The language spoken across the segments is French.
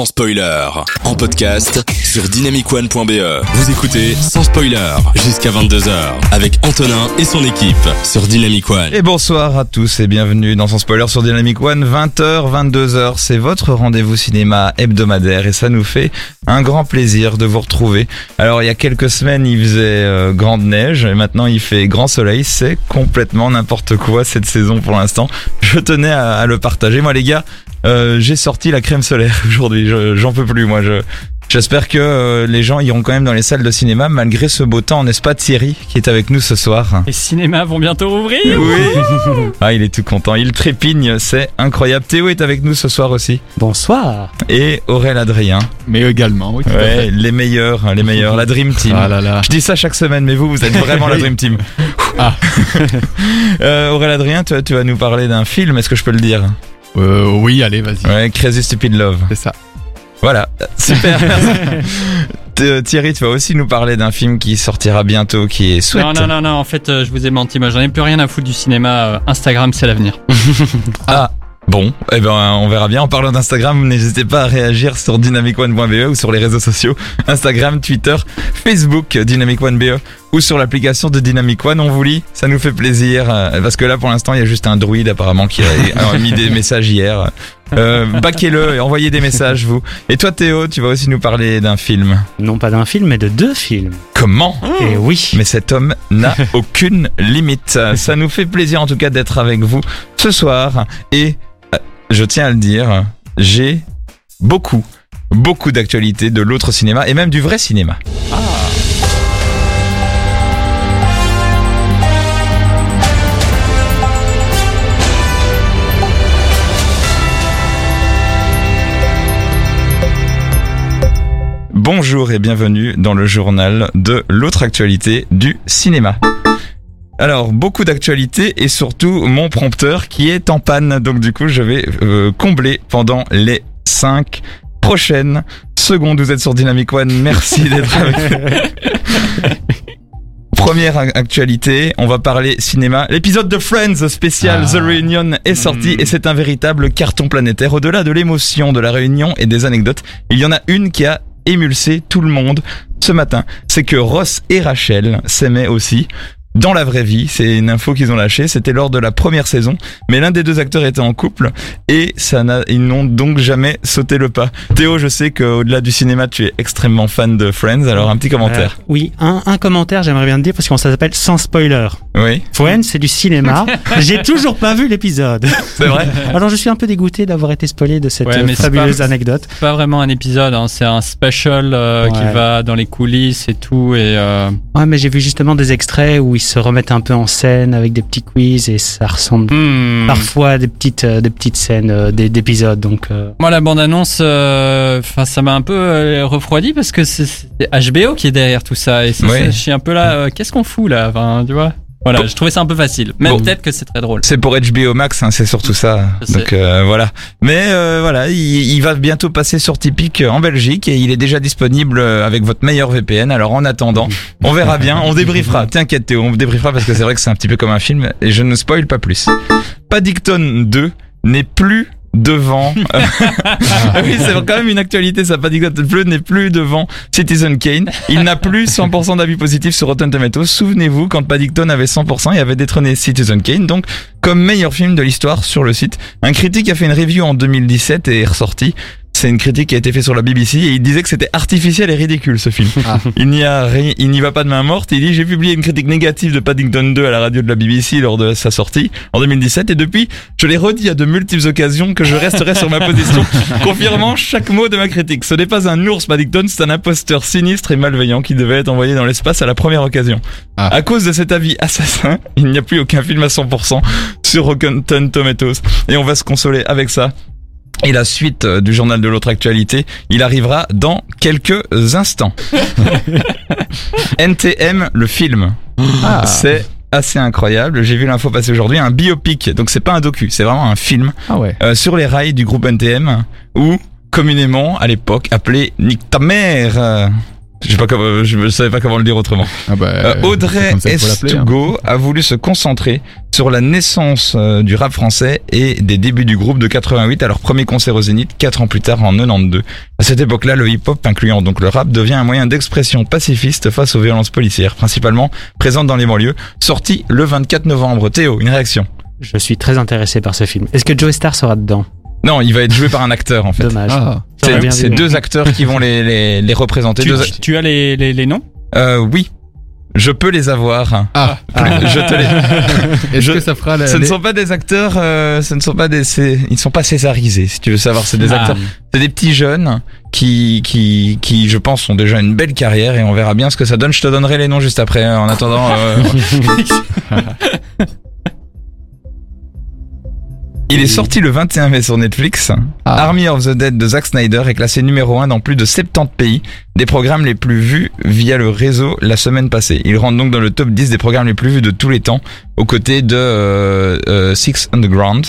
sans spoiler. En podcast sur dynamicone.be. Vous écoutez sans spoiler jusqu'à 22h avec Antonin et son équipe sur Dynamic One. Et bonsoir à tous et bienvenue dans son spoiler sur Dynamic One. 20h, 22h, c'est votre rendez-vous cinéma hebdomadaire et ça nous fait un grand plaisir de vous retrouver. Alors il y a quelques semaines il faisait euh, grande neige et maintenant il fait grand soleil. C'est complètement n'importe quoi cette saison pour l'instant. Je tenais à, à le partager. Moi les gars, euh, j'ai sorti la crème solaire aujourd'hui. Je- J'en peux plus moi. Je, J'espère que euh, les gens iront quand même dans les salles de cinéma malgré ce beau temps, n'est-ce pas Thierry qui est avec nous ce soir? Les cinémas vont bientôt rouvrir Oui Ah il est tout content, il trépigne, c'est incroyable. Théo est avec nous ce soir aussi. Bonsoir. Et Aurel Adrien. Mais également, oui. tout à Ouais, fait. les meilleurs, les meilleurs, la Dream Team. Ah là là. Je dis ça chaque semaine, mais vous, vous êtes vraiment la Dream Team. Ah. euh, Aurel Adrien, tu, tu vas nous parler d'un film, est-ce que je peux le dire? Euh, oui, allez, vas-y. Ouais, Crazy Stupid Love. C'est ça. Voilà, super. Th- Thierry, tu vas aussi nous parler d'un film qui sortira bientôt, qui est Sweat. Non, non, non, non, en fait, euh, je vous ai menti, moi j'en ai plus rien à foutre du cinéma. euh, Instagram, c'est l'avenir. Ah, bon, eh ben on verra bien. En parlant d'Instagram, n'hésitez pas à réagir sur dynamicone.be ou sur les réseaux sociaux Instagram, Twitter, Facebook, Dynamic One BE ou sur l'application de Dynamic One. On vous lit, ça nous fait plaisir euh, parce que là pour l'instant il y a juste un druide apparemment qui a, mis des messages hier. Euh, baquez-le et envoyez des messages vous. Et toi Théo, tu vas aussi nous parler d'un film. Non pas d'un film, mais de deux films. Comment Et oui. mais cet homme n'a aucune limite. Ça nous fait plaisir en tout cas d'être avec vous ce soir. Et euh, je tiens à le dire, j'ai beaucoup, beaucoup d'actualités de l'autre cinéma et même du vrai cinéma. Bonjour et bienvenue dans le journal de l'autre actualité du cinéma. Alors, beaucoup d'actualités et surtout mon prompteur qui est en panne. Donc du coup, je vais euh, combler pendant les 5 prochaines secondes. Vous êtes sur Dynamic One. Merci d'être avec nous. Première ac- actualité, on va parler cinéma. L'épisode de Friends spécial Ah. The Reunion est sorti Mm. et c'est un véritable carton planétaire. Au-delà de l'émotion de la réunion et des anecdotes, il y en a une qui a émulsé tout le monde ce matin. C'est que Ross et Rachel s'aimaient aussi. Dans la vraie vie, c'est une info qu'ils ont lâchée, c'était lors de la première saison, mais l'un des deux acteurs était en couple et ça n'a, ils n'ont donc jamais sauté le pas. Théo, je sais qu'au-delà du cinéma, tu es extrêmement fan de Friends, alors un petit commentaire. Euh, oui, un, un commentaire, j'aimerais bien te dire, parce qu'on ça s'appelle sans spoiler. Oui, Friends, c'est du cinéma. J'ai toujours pas vu l'épisode. c'est vrai. Alors je suis un peu dégoûté d'avoir été spoilé de cette Ouais, mais c'est fabuleuse pas- anecdote. C'est pas vraiment un épisode, hein, c'est un special euh, Ouais. qui va dans les coulisses et tout. Et euh, Ouais, mais j'ai vu justement des extraits où ils se remettent un peu en scène avec des petits quiz et ça ressemble hmm. parfois à des petites, euh, des petites scènes euh, des- d'épisodes. Donc euh, Moi, la bande-annonce, euh, enfin, ça m'a un peu euh, refroidi parce que c'est HBO qui est derrière tout ça. Et Ouais. je suis un peu là, euh, qu'est-ce qu'on fout là Enfin, tu vois? Voilà, Bon. je trouvais ça un peu facile. Même Bon. peut-être que c'est très drôle. C'est pour HBO Max, hein, c'est surtout ça. Donc euh, voilà. Mais euh, voilà, il, il va bientôt passer sur Typique en Belgique et il est déjà disponible euh, avec votre meilleur VPN. Alors en attendant, on verra bien, on débriefera. T'inquiète Théo, on débriefera parce que c'est vrai que c'est un petit peu comme un film et je ne spoil pas plus. Paddington 2 n'est plus devant. Ah oui, c'est quand même une actualité. Ça, Paddington 2 n'est plus devant Citizen Kane. Il n'a plus 100% d'avis positifs sur Rotten Tomatoes. Souvenez-vous, quand Paddington avait 100%, il avait détrôné Citizen Kane, donc comme meilleur film de l'histoire sur le site. Un critique a fait une review en 2017 et est ressorti. C'est une critique qui a été faite sur la BBC et il disait que c'était artificiel et ridicule ce film. Il n'y a rien, il n'y va pas de main morte. Il dit j'ai publié une critique négative de Paddington 2 à la radio de la BBC lors de sa sortie en 2017 et depuis je l'ai redit à de multiples occasions que je resterai sur ma position, confirmant chaque mot de ma critique. Ce n'est pas un ours Paddington, c'est un imposteur sinistre et malveillant qui devait être envoyé dans l'espace à la première occasion. Ah. À cause de cet avis assassin, il n'y a plus aucun film à 100% sur Rotten Tomatoes et on va se consoler avec ça. Et la suite euh, du journal de l'autre actualité, il arrivera dans quelques instants. NTM, le film. Ah. C'est assez incroyable. J'ai vu l'info passer aujourd'hui, un biopic. Donc c'est pas un docu, c'est vraiment un film Ah ouais. euh, sur les rails du groupe NTM ou communément à l'époque appelé Nick ta mère. Je sais pas comment, je savais pas comment le dire autrement. Ah bah, Euh, Audrey hein. Estugo a voulu se concentrer sur la naissance euh, du rap français et des débuts du groupe de 88 à leur premier concert au Zénith, quatre ans plus tard en 92. À cette époque-là, le hip-hop, incluant donc le rap, devient un moyen d'expression pacifiste face aux violences policières, principalement présentes dans les banlieues. Sorti le 24 novembre. Théo, une réaction? Je suis très intéressé par ce film. Est-ce que Joe Star sera dedans? Non, il va être joué par un acteur en fait. Dommage. Ah, C'est deux acteurs qui vont les, les, les représenter. Tu, Deux- tu as les, les, les noms? Euh, oui, je peux les avoir. ah. Ah. Je te les... Est-ce Je- que ça fera la, Ce ne sont pas des acteurs, euh, ce ne sont pas des, c'est- ils ne sont pas césarisés, si tu veux savoir. C'est des Ah. acteurs, c'est des petits jeunes qui, qui, qui, je pense, ont déjà une belle carrière et on verra bien ce que ça donne. Je te donnerai les noms juste après. hein, En attendant, euh, il est sorti le 21 mai sur Netflix. Ah. Army of the Dead de Zack Snyder est classé numéro 1 dans plus de 70 pays, des programmes les plus vus via le réseau la semaine passée. Il rentre donc dans le top 10 des programmes les plus vus de tous les temps, aux côtés de euh, euh, Six Underground.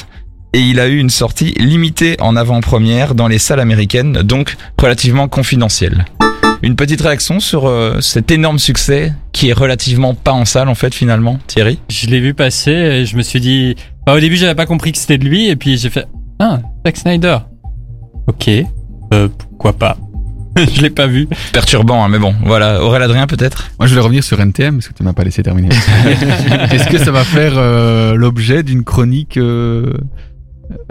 Et il a eu une sortie limitée en avant-première dans les salles américaines, donc relativement confidentielle. Une petite réaction sur euh, cet énorme succès qui est relativement pas en salle en fait finalement, Thierry? Je l'ai vu passer et je me suis dit. Bah, au début, j'avais pas compris que c'était de lui et puis j'ai fait. Ah, Zack Snyder. Ok. Euh, pourquoi pas Je l'ai pas vu. Perturbant, hein, mais bon, voilà. Aurélien Adrien peut-être? Moi, je voulais revenir sur NTM parce que tu m'as pas laissé terminer. Est-ce que ça va faire euh, l'objet d'une chronique euh,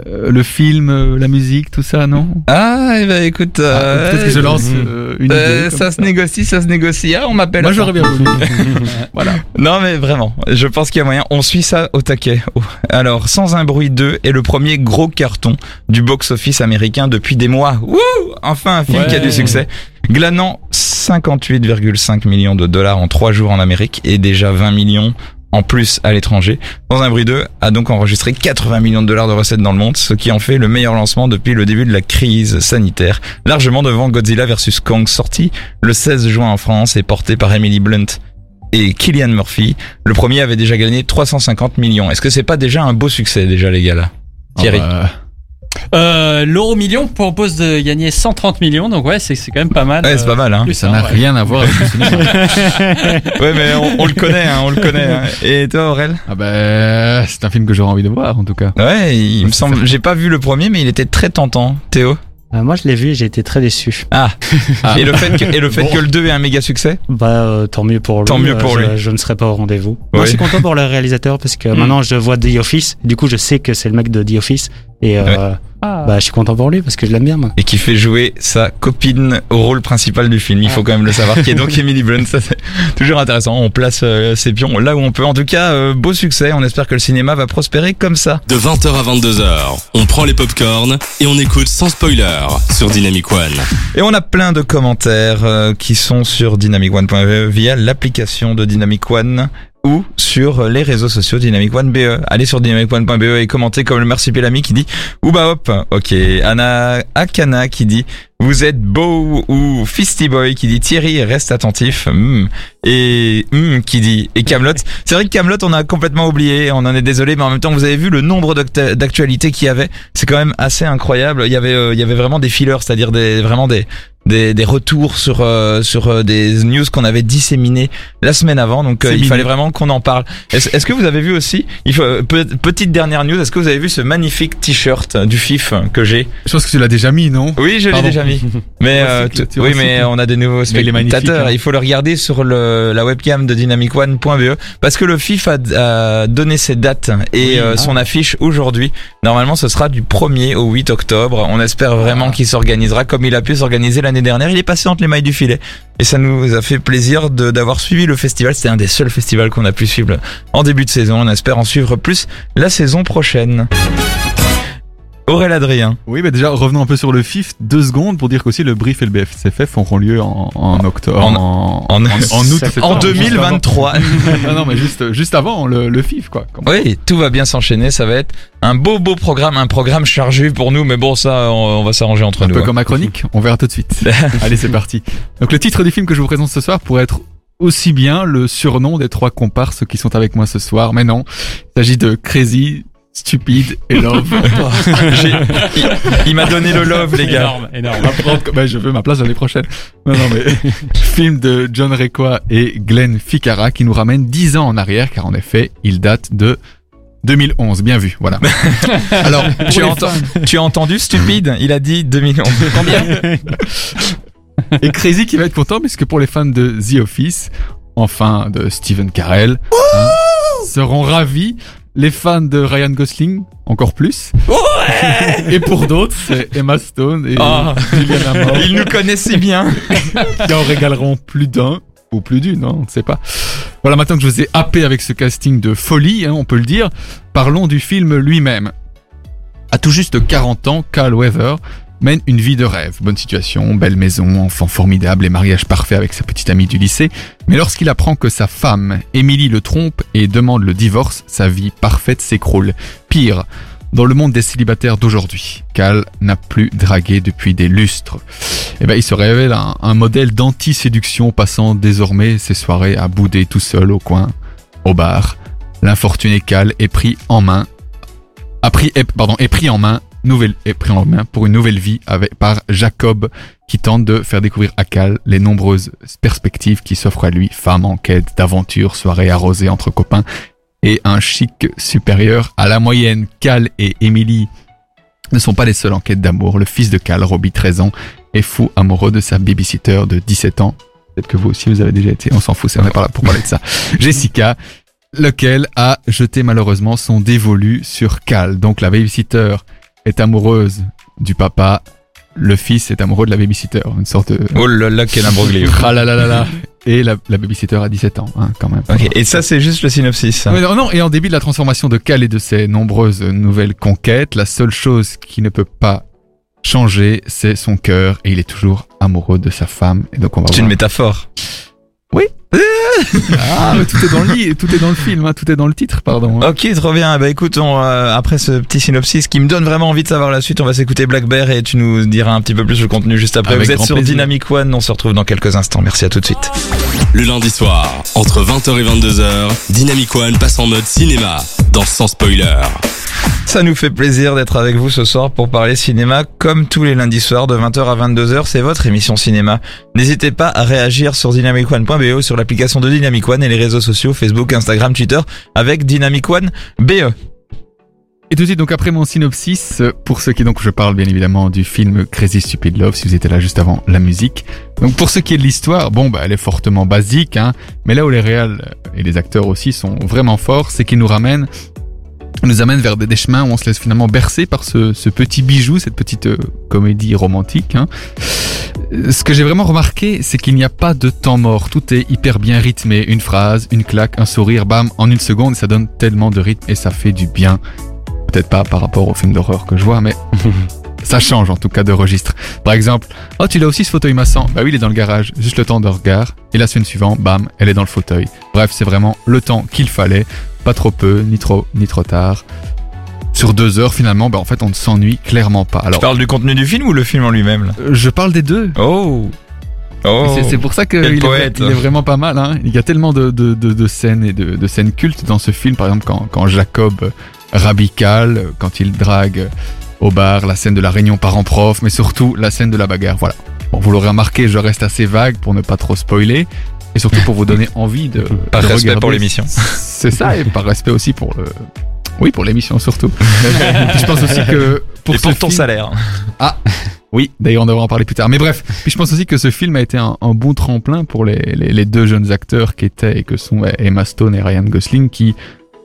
euh, le film, euh, la musique, tout ça, non? Ah, eh ben écoute, Ah, euh, Peut-être que je lance euh, une idée. comme ça se négocie, ça se négocie. Ah, on m'appelle. Moi, j'aurais bien voulu. voilà. Non, mais vraiment, je pense qu'il y a moyen. On suit ça au taquet. Oh. Alors, Sans un bruit 2 est le premier gros carton du box-office américain depuis des mois. Wouh Enfin, un film Ouais. qui a du succès. Glanant 58,5 millions de dollars en 3 jours en Amérique et déjà 20 millions en plus à l'étranger. Sans un bruit 2 a donc enregistré 80 millions de dollars de recettes dans le monde, ce qui en fait le meilleur lancement depuis le début de la crise sanitaire, largement devant Godzilla vs Kong sorti le 16 juin en France et porté par Emily Blunt et Killian Murphy. Le premier avait déjà gagné 350 millions. Est-ce que c'est pas déjà un beau succès déjà les gars là? Thierry. Ah bah, Euh, L'euro million propose de gagner 130 millions, donc ouais, c'est quand même pas mal. Ouais, c'est pas mal hein. plus, ça hein, n'a ouais. rien à voir avec le cinéma. Ouais mais on, on le connaît hein, on le connaît. hein. Et toi Aurel? Ah bah, c'est un film que j'aurais envie de voir, en tout cas. Ouais, il me semble j'ai pas vu le premier mais il était très tentant. Théo? Euh, moi, je l'ai vu et j'ai été très déçu. Ah. Ah. Et le fait que et le fait Bon. que le 2 est un méga succès Bah, euh, tant mieux pour lui. Tant mieux Euh, pour je, lui. Je ne serai pas au rendez-vous. Oui. Moi, je suis content pour le réalisateur parce que Mm. maintenant, je vois The Office. Du coup, je sais que c'est le mec de The Office. Et euh, Ah. bah, je suis content pour lui parce que je l'aime bien, moi. et qui fait jouer sa copine au rôle principal du film. Il faut quand même le savoir, qui est donc Emily Blunt. Ça, c'est toujours intéressant. On place euh, ses pions là où on peut. En tout cas, euh, beau succès. On espère que le cinéma va prospérer comme ça. De 20h à 22h, on prend les popcorns et on écoute sans spoiler sur Dynamic One. Et on a plein de commentaires euh, qui sont sur dynamicone.be via l'application de Dynamic One ou sur les réseaux sociaux Dynamic One BE. Allez sur dynamicone.be et commentez comme le Merci Pelami qui dit Ouba hop. Ok. Anna Akana qui dit vous êtes beau ou Fisty Boy qui dit Thierry reste attentif Hmm. et Hmm qui dit et Camelot? C'est vrai que Camelot on a complètement oublié, on en est désolé, mais en même temps vous avez vu le nombre d'actu- d'actualités qu'il y avait, c'est quand même assez incroyable. Il y avait euh, il y avait vraiment des fillers, c'est-à-dire des vraiment des des, des retours sur euh, sur euh, des news qu'on avait disséminées la semaine avant, donc euh, il fallait vraiment qu'on en parle. Est-ce que vous avez vu aussi il faut, euh, pe- petite dernière news, est-ce que vous avez vu ce magnifique t-shirt du FIF que j'ai? Je pense que tu l'as déjà mis, non? Oui, je l'ai déjà mis. Mais euh, oui, mais on a des nouveaux spectateurs. hein. Il faut le regarder sur le, la webcam de dynamicone.be parce que le FIF a, a donné ses dates et ah. son affiche aujourd'hui. Normalement, ce sera du 1er au 8 octobre. On espère vraiment Ah. qu'il s'organisera comme il a pu s'organiser l'année dernière. Il est passé entre les mailles du filet. Et ça nous a fait plaisir d'avoir suivi le festival. C'était un des seuls festivals qu'on a pu suivre en début de saison. On espère en suivre plus la saison prochaine. Aurélien Adrien. Oui, mais déjà, revenons un peu sur le FIF, deux secondes pour dire qu'aussi le brief et le BFCFF auront lieu en, en octobre, En- en, en- août, En septembre, juste 2023. avant. non, non, mais juste, juste avant le, le FIF, quoi. Oui, tout va bien s'enchaîner. Ça va être un beau, beau programme, un programme chargé pour nous. Mais bon, ça, on, on va s'arranger entre Un nous. peu hein. comme ma chronique, on verra tout de suite. Allez, c'est parti. Donc le titre du film que je vous présente ce soir pourrait être aussi bien le surnom des trois comparses qui sont avec moi ce soir, mais non, il s'agit de Crazy Stupide et Love. Il il m'a donné le love, les gars. Énorme, énorme. Prendre- bah, je veux ma place l'année prochaine. Non, non, mais film de John Requa et Glenn Ficarra qui nous ramène 10 ans en arrière, car en effet, il date de 2011. Bien vu, voilà. Alors, as, enten- tu as entendu, stupide? Il a dit 2011. Combien? Et Crazy qui va être content, puisque pour les fans de The Office, enfin de Steven Carell, hein, seront ravis. Les fans de Ryan Gosling, encore plus. et pour d'autres, c'est Emma Stone et Oh. Juliana Moore. Il nous connaît si bien. qui en régaleront plus d'un ou plus d'une, hein, on ne sait pas. Voilà, maintenant que je vous ai happé avec ce casting de folie, hein, on peut le dire, parlons du film lui-même. À tout juste 40 ans, Carl Weaver mène une vie de rêve. Bonne situation, belle maison, enfant formidable et mariage parfait avec sa petite amie du lycée. Mais lorsqu'il apprend que sa femme, Emily, le trompe et demande le divorce, sa vie parfaite s'écroule. Pire, dans le monde des célibataires d'aujourd'hui, Cal n'a plus dragué depuis des lustres. Eh ben, il se révèle un, un modèle d'anti-séduction passant désormais ses soirées à bouder tout seul au coin, au bar. L'infortuné Cal est pris en main, a pris, pardon, est pris en main, nouvelle, est pris en main pour une nouvelle vie avec, par Jacob qui tente de faire découvrir à Cal les nombreuses perspectives qui s'offrent à lui, femme en quête d'aventure, soirée arrosée entre copains et un chic supérieur à la moyenne. Cal et Emily ne sont pas les seuls en quête d'amour. Le fils de Cal, Robbie, 13 ans, est fou amoureux de sa babysitter de 17 ans. Peut-être que vous aussi vous avez déjà été, on s'en fout, c'est on est pas là pour parler de ça. Jessica, lequel a jeté malheureusement son dévolu sur Cal. Donc la babysitter est amoureuse du papa, le fils est amoureux de la babysitter, une sorte de... Oh là là, quel imbroglio. Ah là là là là. Et la, la babysitter a 17 ans, hein, quand même. Et ça, c'est juste le synopsis. Ouais, non, non, et en début de la transformation de Cal et de ses nombreuses nouvelles conquêtes, la seule chose qui ne peut pas changer, c'est son cœur, et il est toujours amoureux de sa femme. Et donc on va C'est une métaphore. Ah, mais tout est dans le lit, tout est dans le film, hein, tout est dans le titre, pardon. hein. Ok, trop bien. Bah écoute, on, euh, après ce petit synopsis qui me donne vraiment envie de savoir la suite, on va s'écouter Black Bear et tu nous diras un petit peu plus le contenu juste après. Avec Vous êtes sur plaisir. Dynamic One, on se retrouve dans quelques instants. Merci à tout de suite. Le lundi soir, entre 20h et 22h, Dynamic One passe en mode cinéma, dans Sans Spoiler. Ça nous fait plaisir d'être avec vous ce soir pour parler cinéma comme tous les lundis soirs de 20h à 22h. C'est votre émission cinéma. N'hésitez pas à réagir sur dynamicone.be, sur l'application de Dynamic One et les réseaux sociaux Facebook, Instagram, Twitter avec Dynamic One BE. Et tout de suite, donc après mon synopsis, pour ceux qui donc je parle bien évidemment du film Crazy Stupid Love, si vous étiez là juste avant la musique. Donc pour ce qui est de l'histoire, bon bah elle est fortement basique, hein, mais là où les réals euh, et les acteurs aussi sont vraiment forts, c'est qu'ils nous ramènent, nous amènent vers des, chemins où on se laisse finalement bercer par ce, ce petit bijou, cette petite euh, comédie romantique. Hein. Euh, Ce que j'ai vraiment remarqué, c'est qu'il n'y a pas de temps mort. Tout est hyper bien rythmé. Une phrase, une claque, un sourire, bam, en une seconde, ça donne tellement de rythme et ça fait du bien. Peut-être pas par rapport au film d'horreur que je vois, mais ça change en tout cas de registre. Par exemple, oh tu l'as aussi ce fauteuil massant Bah oui, il est dans le garage, juste le temps de regard. Et la semaine suivante, bam, elle est dans le fauteuil. Bref, c'est vraiment le temps qu'il fallait, pas trop peu, ni trop, ni trop tard. Sur deux heures, finalement, bah en fait, on ne s'ennuie clairement pas. Tu Alors, parles du contenu du film ou le film en lui-même là euh, je parle des deux. Oh Oh C'est- pour ça qu'il est, il est vraiment pas mal. Hein. Il y a tellement de, de, de, de scènes et de, de scènes cultes dans ce film. Par exemple, quand, quand Jacob euh, rabical, euh, quand il drague au bar, la scène de la réunion parents-prof, mais surtout la scène de la bagarre. Voilà. Bon, vous l'aurez remarqué, je reste assez vague pour ne pas trop spoiler. Et surtout pour vous donner envie de. Par de respect regarder. pour l'émission. C'est ça, et par respect aussi pour le. Oui, pour l'émission surtout. je pense aussi que pour et ce pour ton film- salaire. oui, d'ailleurs on devra en parler plus tard. Mais bref, puis je pense aussi que ce film a été un, un bon tremplin pour les, les, les deux jeunes acteurs qui étaient et que sont Emma Stone et Ryan Gosling qui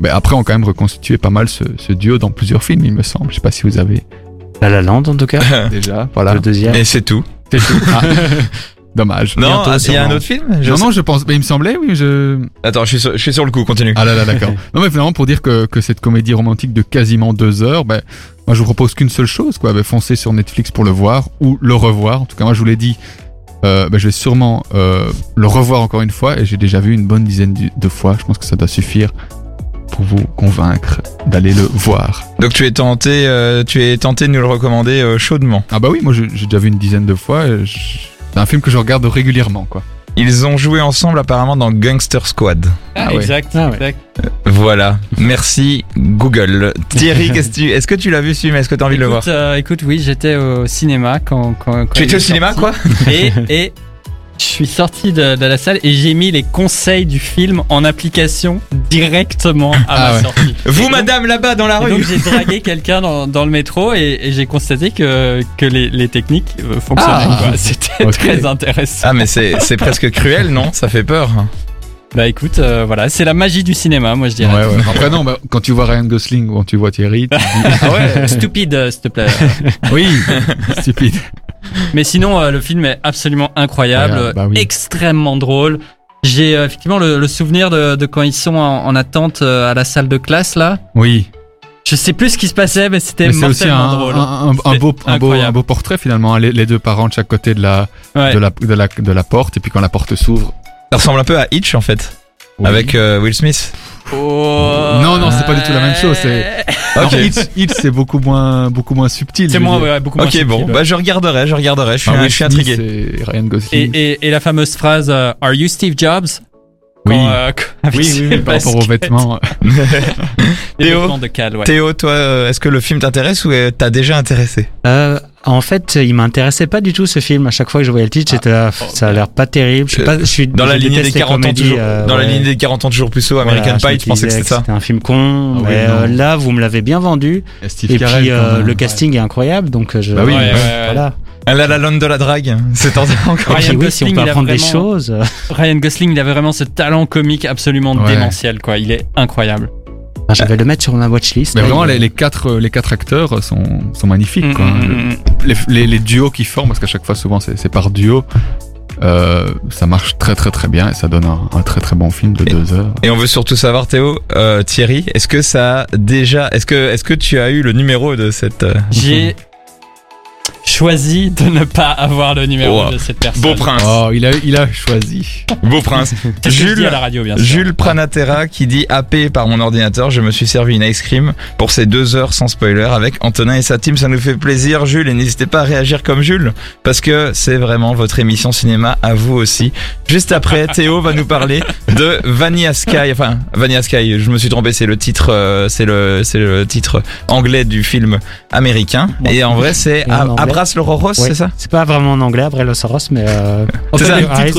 ben, après ont quand même reconstitué pas mal ce, ce duo dans plusieurs films, il me semble. Je sais pas si vous avez La La Land, en tout cas. déjà. Voilà. Le deuxième. Et c'est tout. C'est tout. Ah, Dommage. Non, ah, il y a un autre film Je non, sais- non, je pense. Mais il me semblait, oui, je. Attends, je suis, sur, je suis sur le coup, continue. Ah là là, d'accord. non, mais finalement, pour dire que, que cette comédie romantique de quasiment deux heures, ben, moi, je vous propose qu'une seule chose, quoi. Ben, foncez sur Netflix pour le voir ou le revoir. En tout cas, moi, je vous l'ai dit, euh, ben, je vais sûrement euh, le revoir encore une fois et j'ai déjà vu une bonne dizaine de- de fois. Je pense que ça doit suffire pour vous convaincre d'aller le voir. Donc tu es tenté, euh, tu es tenté de nous le recommander euh, chaudement. Ah bah oui, moi, j'ai j'ai déjà vu une dizaine de fois. je- C'est un film que je regarde régulièrement, quoi. Ils ont joué ensemble apparemment dans Gangster Squad. Ah, Ah exact, Ah ouais. exact. Voilà. Merci Google. Thierry, qu'est-ce que tu- est-ce que tu l'as vu ce film? Est-ce que tu as envie de le voir? Écoute, euh, écoute, oui, j'étais au cinéma quand. quand, quand Tu étais au cinéma quoi? Et, et je suis sorti de, de la salle et j'ai mis les conseils du film en application directement à Ah ma ouais. sortie. Vous, madame, là-bas dans la Et rue. donc j'ai dragué quelqu'un dans, dans le métro et, et j'ai constaté que, que les, les techniques euh, fonctionnaient. Ah. quoi. C'était Ok. très intéressant. Ah mais c'est c'est presque cruel, non? Ça fait peur. Bah écoute, euh, voilà, c'est la magie du cinéma, moi je dirais. ouais. Après, non, bah, quand tu vois Ryan Gosling ou quand tu vois Thierry, tu dis, Ah ouais. Stupide, euh, s'il te plaît. oui, stupide. Mais sinon, euh, le film est absolument incroyable, bah oui. extrêmement drôle. J'ai euh, effectivement le, le souvenir de, de quand ils sont en, en attente euh, à la salle de classe là. Oui. Je sais plus ce qui se passait, mais c'était Mais c'est aussi mortellement un, drôle. un, un- un beau, un, beau, incroyable. un beau portrait finalement. hein, Les, les deux parents de chaque côté de la, Ouais. de la, de la, de la porte. Et puis quand la porte s'ouvre. Ça ressemble un peu à Hitch en fait, oui. avec euh, Will Smith. Oh. Non, non, c'est pas du tout la même chose, c'est- Hitch, Hitch, c'est beaucoup moins, beaucoup moins subtil. C'est moins, ouais, beaucoup moins Ok subtil, bon, ouais. bah je regarderai, je regarderai. Je suis, Ah, un- Will je suis Smith intrigué. et Ryan Et, Gosling. et, et la fameuse phrase euh, Are you Steve Jobs? Oui. Euh, quand- avec oui, ses oui, oui, par rapport aux vêtements. Théo vêtements de Cal, ouais. Théo, toi, euh, est-ce que le film t'intéresse ou euh, t'as déjà intéressé? Euh, en fait, il m'intéressait pas du tout ce film. À chaque fois que je voyais le titre, j'étais là, Oh, ça a l'air pas terrible. Je suis pas, je suis Dans la lignée des déteste les 40 ans comédies, toujours, euh, dans la ligne des 40 ans toujours plus haut, Voilà, American Pie, je pensais que c'était ça. C'était un film con, Ah oui, mais euh, là, vous me l'avez bien vendu. Et Steve Et Carell, puis, euh, le casting est incroyable, donc je. Bah oui, Ouais, ouais. Voilà. La La Land de la drague, c'est tentant encore. Ryan oui, si on Gosling, peut a apprendre des choses. Ryan Gosling, il avait vraiment ce talent comique absolument Ouais. démentiel, quoi. Il est incroyable. enfin, je vais le mettre sur ma watchlist. Mais vraiment, il- les, les quatre, euh, les quatre acteurs sont, sont magnifiques. Quoi. mm, mm, mm. Les, les, les duos qu'ils forment, parce qu'à chaque fois, souvent, c'est c'est par duo. Euh, ça marche très très très bien et ça donne un, un très très bon film de Et- deux heures. Et on veut surtout savoir, Théo, euh, Thierry, est-ce que ça a déjà, est-ce que, est-ce que tu as eu le numéro de cette euh, J'ai choisi de ne pas avoir le numéro Wow. de cette personne. beau prince, Oh, il a, il a choisi. beau prince, C'est ce que je dis Jules, à la radio, bien sûr. Jules Pranatera qui dit AP par mon ordinateur, je me suis servi une ice cream pour ces deux heures sans spoiler avec Antonin et sa team, ça nous fait plaisir Jules et n'hésitez pas à réagir comme Jules parce que c'est vraiment votre émission cinéma à vous aussi. Juste après, Théo va nous parler de Vanilla Sky, enfin Vanilla Sky, je me suis trompé, c'est le titre, euh, c'est le, c'est le titre anglais du film américain et en vrai c'est Et Roros, Ouais. c'est ça? C'est pas vraiment en anglais, Aros, mais. Euh...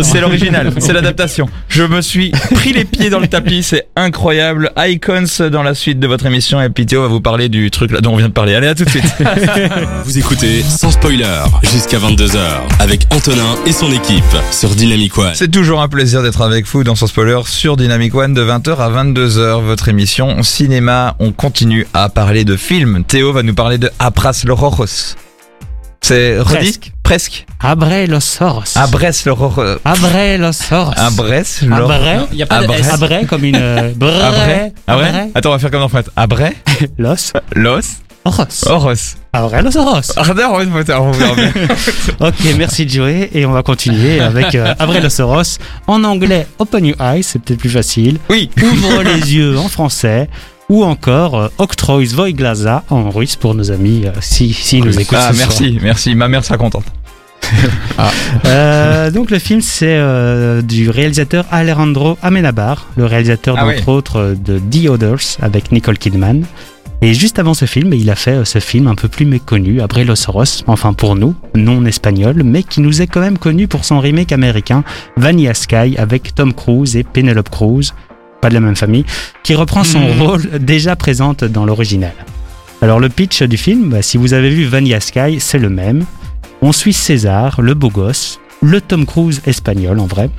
c'est l'original, c'est l'adaptation. Je me suis pris les pieds dans le tapis, c'est incroyable. Icons dans la suite de votre émission et puis Théo va vous parler du truc là dont on vient de parler. Allez, à tout de suite. Vous écoutez sans spoiler jusqu'à 22h avec Antonin et son équipe sur Dynamic One. C'est toujours un plaisir d'être avec vous dans son spoiler sur Dynamic One de 20h à 22h, votre émission cinéma. On continue à parler de films. Théo va nous parler de Abras le Roros. C'est redit Presque. Presque. Abre Los Aros. Abres le Roros. Abre Los Aros. Abres le Abre. Il y a pas de Abrès. S. Abre comme une. euh, brrr. Abré Abré Abré. Attends, on va faire comme dans French. Abré Los Los Aros. Oros. Abre Los. Ah, d'accord, on va- on verra bien. Ok, merci Joey. Et on va continuer avec euh, Abre Los Aros. En anglais, Open Your Eyes, c'est peut-être plus facile. Oui. Ouvre les yeux en français. Ou encore euh, Octrois Voiglaza en russe pour nos amis euh, si, si nous écoutent Ah, ce soir. merci, merci. Ma mère sera contente. Euh, donc le film c'est euh, du réalisateur Alejandro Amenabar, le réalisateur Ah d'entre oui. autres de The Others avec Nicole Kidman. Et juste avant ce film, il a fait ce film un peu plus méconnu, Abre los Oros, enfin pour nous, non espagnol, mais qui nous est quand même connu pour son remake américain Vanilla Sky avec Tom Cruise et Penelope Cruz, pas de la même famille, qui reprend son Mhm. rôle déjà présente dans l'original. Alors le pitch du film, bah, si vous avez vu Vanilla Sky, c'est le même. On suit César, le beau gosse, le Tom Cruise espagnol en vrai.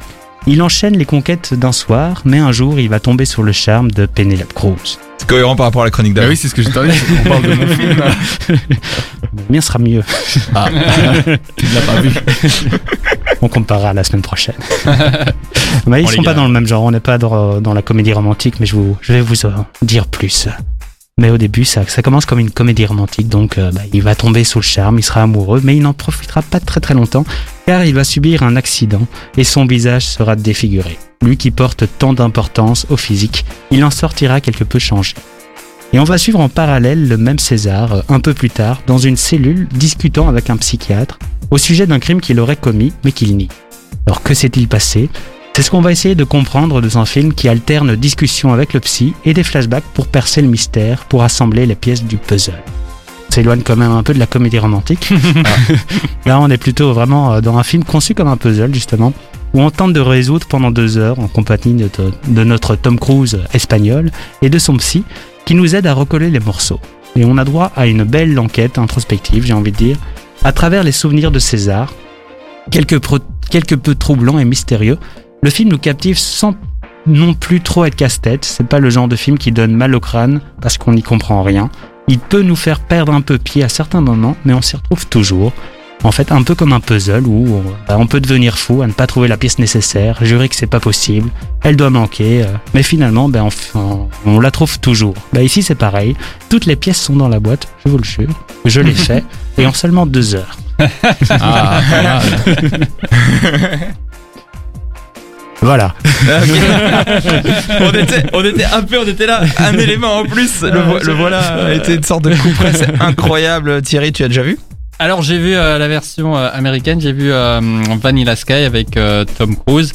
Il enchaîne les conquêtes d'un soir, mais un jour il va tomber sur le charme de Penelope Cruz. C'est cohérent par rapport à la chronique d'avant. oui, c'est ce que je t'en dis. On parle de mon film. Le mien sera mieux. Ah, tu ne l'as pas vu. On comparera la semaine prochaine. mais ils les sont pas dans le même genre, on n'est pas dans, dans la comédie romantique, mais je, vous, je vais vous en dire plus. Mais au début, ça, ça commence comme une comédie romantique, donc euh, bah, il va tomber sous le charme, il sera amoureux, mais il n'en profitera pas très très longtemps, car il va subir un accident et son visage sera défiguré. Lui qui porte tant d'importance au physique, il en sortira quelque peu changé. Et on va suivre en parallèle le même César, euh, un peu plus tard, dans une cellule, discutant avec un psychiatre au sujet d'un crime qu'il aurait commis, mais qu'il nie. Alors que s'est-il passé? C'est ce qu'on va essayer de comprendre dans un film qui alterne discussion avec le psy et des flashbacks pour percer le mystère, pour assembler les pièces du puzzle. On s'éloigne quand même un peu de la comédie romantique. Là, on est plutôt vraiment euh, dans un film conçu comme un puzzle, justement, où on tente de résoudre pendant deux heures en compagnie de, de notre Tom Cruise espagnol et de son psy, qui nous aide à recoller les morceaux. Et on a droit à une belle enquête introspective, j'ai envie de dire, à travers les souvenirs de César, quelque, peu troublants et mystérieux. Le film nous captive sans non plus trop être casse-tête. C'est pas le genre de film qui donne mal au crâne parce qu'on n'y comprend rien. Il peut nous faire perdre un peu pied à certains moments, mais on s'y retrouve toujours. En fait, un peu comme un puzzle où on, bah, on peut devenir fou à ne pas trouver la pièce nécessaire, jurer que c'est pas possible, elle doit manquer, euh, mais finalement, ben, on, la trouve toujours. Bah, ici, c'est pareil. Toutes les pièces sont dans la boîte, je vous le jure. Je l'ai fait, et en seulement deux heures. Ah. Voilà. on était, on était un peu, on était là, un élément en plus. Le, vo- le voilà a été une sorte de coup près, c'est incroyable. Thierry, tu as déjà vu? Alors j'ai vu euh, la version euh, américaine, j'ai vu euh, Vanilla Sky avec euh, Tom Cruise.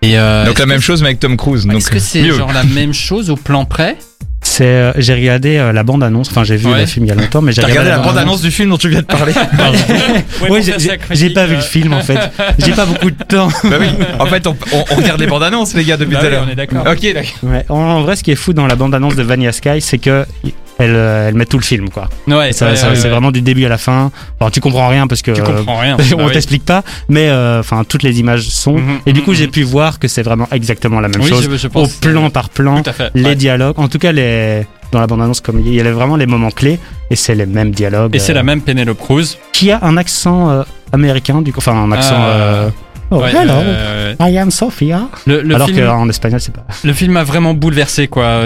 Et euh, Donc la même chose mais avec Tom Cruise. Donc Est-ce que c'est mieux. genre la même chose au plan près? C'est, euh, j'ai regardé euh, la bande annonce. Enfin, j'ai vu Ouais. le film il y a longtemps, mais j'ai regardé la bande-annonce. bande-annonce du film dont tu viens de parler? Oui, j'ai- j'ai j'ai pas vu le film en fait. J'ai pas beaucoup de temps. Bah oui. En fait, on, on- on regarde les bandes annonces, les gars, depuis Bah tout à l'heure. on est d'accord. Ok, d'accord. Ouais. En, en vrai, ce qui est fou dans la bande annonce de Vanilla Sky, c'est que elle, euh, elle met tout le film quoi. Ouais, Ça, ouais, ça- ouais, c'est vraiment du début à la fin. Alors tu comprends rien parce que Tu comprends rien. euh, on Bah oui. t'explique pas, mais euh, enfin toutes les images sont. Mhm, Et du coup, mhm, j'ai mhm. pu voir que c'est vraiment exactement la même Oui, chose je, je au plan par plan. Tout à fait. Les dialogues, en tout cas les dans la bande annonce comme il y a vraiment les moments clés et c'est les mêmes dialogues. Et c'est la même Penelope Cruz. qui a un accent euh, américain du coup, enfin un accent. Euh, Oh, Ouais, hello, I am Sophia. le, le Alors film, qu'en espagnol, c'est pas. le film m'a vraiment bouleversé quoi.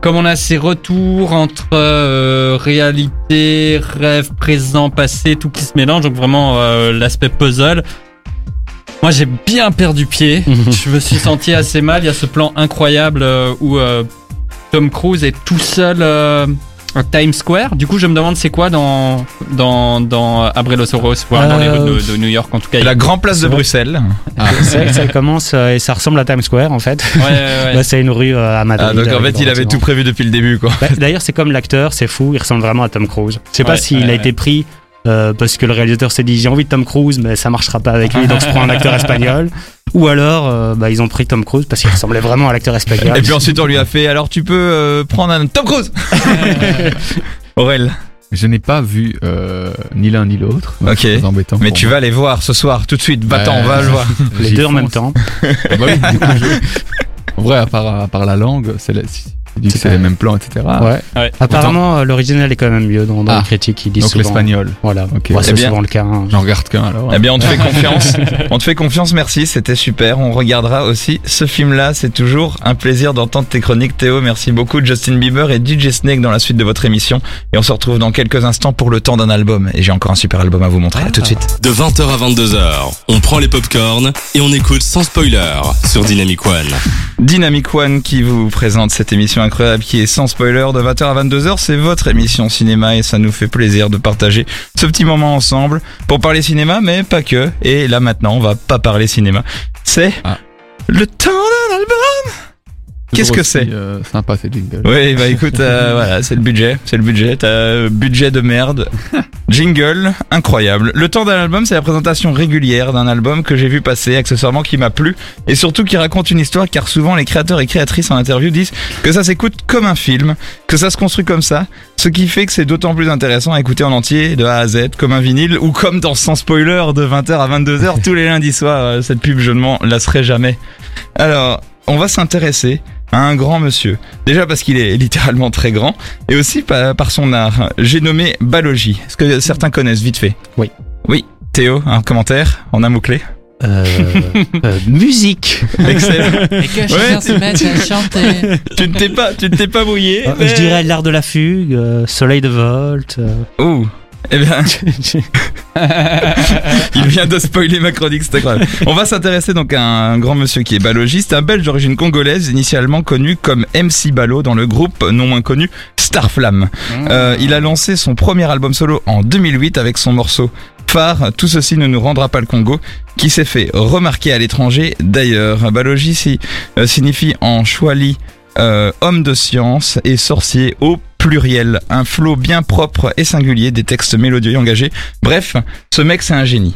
Comme on a ces retours entre euh, réalité, rêve, présent, passé, tout qui se mélange, donc vraiment euh, l'aspect puzzle. Moi j'ai bien perdu pied. je me suis senti assez mal. Il y a ce plan incroyable euh, où Tom Cruise est tout seul euh, à Times Square. Du coup, je me demande c'est quoi dans dans dans Abrelosoros, voilà, dans les Euh, rues de, de New York en tout cas. La grande place de. Bruxelles. Que ça commence euh, et ça ressemble à Times Square en fait. Ouais, ouais, ouais. Bah, c'est une rue euh, à Madrid. Ah, donc en fait, il avait tout prévu depuis le début, quoi. Bah, D'ailleurs, c'est comme l'acteur, c'est fou, il ressemble vraiment à Tom Cruise. Je sais pas s'il ouais, a ouais. été pris euh, parce que le réalisateur s'est dit j'ai envie de Tom Cruise, mais ça marchera pas avec lui, donc je prends un acteur espagnol. Ou alors, euh, bah, ils ont pris Tom Cruise parce qu'il ressemblait vraiment à l'acteur espagnol. Et puis ensuite, on lui a fait alors tu peux euh, prendre un Tom Cruise Aurel, Je n'ai pas vu euh, ni l'un ni l'autre. Ok. C'est embêtant. mais tu moi. vas les voir ce soir, tout de suite. Va-t'en, Ouais. on va le voir. les deux en même temps. Ah bah oui, du coup, je- En vrai, à part, à part la langue, c'est la- C'est c'est les mêmes plans, etc. Ouais. Ouais. Apparemment, l'original est quand même mieux dans, dans Ah. les critiques. Ils disent Donc souvent. l'espagnol. Voilà. Ok. Ouais, c'est Eh bien. souvent le cas. hein. J'en regarde qu'un alors. Eh bien, on te fait confiance. on te fait confiance, merci, c'était super. On regardera aussi ce film-là. C'est toujours un plaisir d'entendre tes chroniques, Théo. Merci beaucoup, Justin Bieber et DJ Snake dans la suite de votre émission. Et on se retrouve dans quelques instants pour le temps d'un album. Et j'ai encore un super album à vous montrer. À tout de suite. De 20h à 22h, on prend les popcorns et on écoute sans spoiler sur Dynamic One. Dynamic One qui vous présente cette émission incroyable qui est sans spoiler de 20h à 22h. C'est votre émission cinéma et ça nous fait plaisir de partager ce petit moment ensemble pour parler cinéma, mais pas que. Et là maintenant, on va pas parler cinéma. C'est Ah. le temps d'un album. Qu'est-ce que c'est euh, Sympa ces jingles. Oui, bah écoute, euh, voilà, c'est le budget, c'est le budget. T'as euh, budget de merde. Jingle, incroyable. Le temps d'un album, c'est la présentation régulière d'un album que j'ai vu passer, accessoirement qui m'a plu, et surtout qui raconte une histoire, car souvent les créateurs et créatrices en interview disent que ça s'écoute comme un film, que ça se construit comme ça, ce qui fait que c'est d'autant plus intéressant à écouter en entier, de A à Z, comme un vinyle, ou comme dans Sans Spoiler, de 20h à 22h, tous les lundis soirs. Euh, Cette pub, je ne m'en lasserai jamais. Alors, on va s'intéresser un grand monsieur. Déjà parce qu'il est littéralement très grand, et aussi par, par son art. J'ai nommé Balogi. Est-ce que certains connaissent vite fait? Oui. Oui. Théo, un commentaire en un mot-clé? Euh, euh, musique. Excellent. Et que chacun se mette à chanter. tu ne t'es pas, tu ne t'es pas mouillé. Euh, Je dirais l'art de la fugue, euh, soleil de Volt. euh. Eh bien, il vient de spoiler ma chronique, c'est incroyable. On va s'intéresser donc à un grand monsieur qui est balogiste, un belge d'origine congolaise, initialement connu comme MC Balo dans le groupe non moins connu Starflame. Euh, il a lancé son premier album solo en 2008 avec son morceau Phare, tout ceci ne nous rendra pas le Congo, qui s'est fait remarquer à l'étranger d'ailleurs. Balogi si, euh, signifie en chouali euh, homme de science et sorcier au pluriel. Un flot bien propre et singulier, des textes mélodieux et engagés. Bref, ce mec c'est un génie.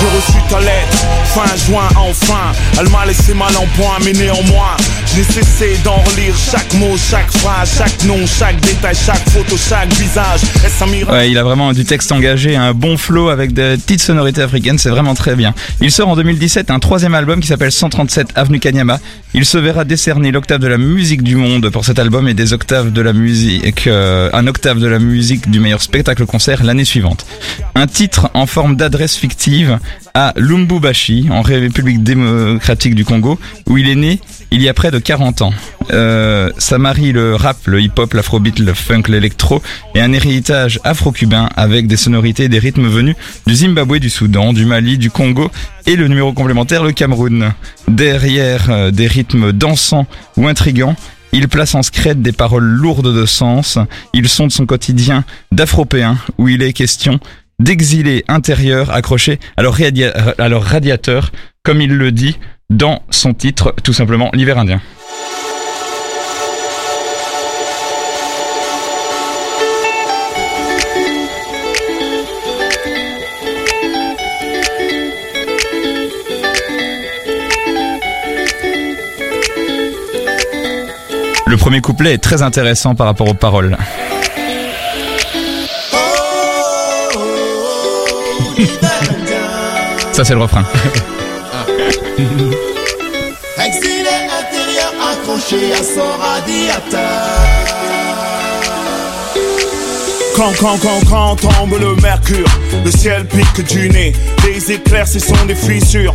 J'ai reçu ta lettre, fin juin enfin. Elle m'a laissé mal en point, mais néanmoins, cessé d'en relire chaque mot, chaque phrase, chaque nom, chaque détail, chaque photo, chaque visage. Il a vraiment du texte engagé, un bon flow avec de petites sonorités africaines, c'est vraiment très bien. Il sort en 2017 un troisième album qui s'appelle 137 Avenue Kanyama. Il se verra décerner l'octave de la musique du monde pour cet album et des octaves de la musique, euh, un octave de la musique du meilleur spectacle concert l'année suivante. Un titre en forme d'adresse fictive à Lubumbashi, en République démocratique du Congo, où il est né il y a près de 40 ans. Euh, ça marie le rap, le hip-hop, l'afrobeat, le funk, l'électro et un héritage afro-cubain avec des sonorités et des rythmes venus du Zimbabwe, du Soudan, du Mali, du Congo et le numéro complémentaire, le Cameroun. Derrière euh, des rythmes dansants ou intrigants, il place en scred des paroles lourdes de sens. Ils sont de son quotidien d'afropéen où il est question d'exilés intérieurs accrochés à leur, radia- à leur radiateur, comme il le dit dans son titre, tout simplement l'hiver indien. Le premier couplet est très intéressant par rapport aux paroles. Ça c'est le refrain. Quand, quand, quand, quand tombe le mercure, le ciel pique du nez. Les éclairs, ce sont des fissures.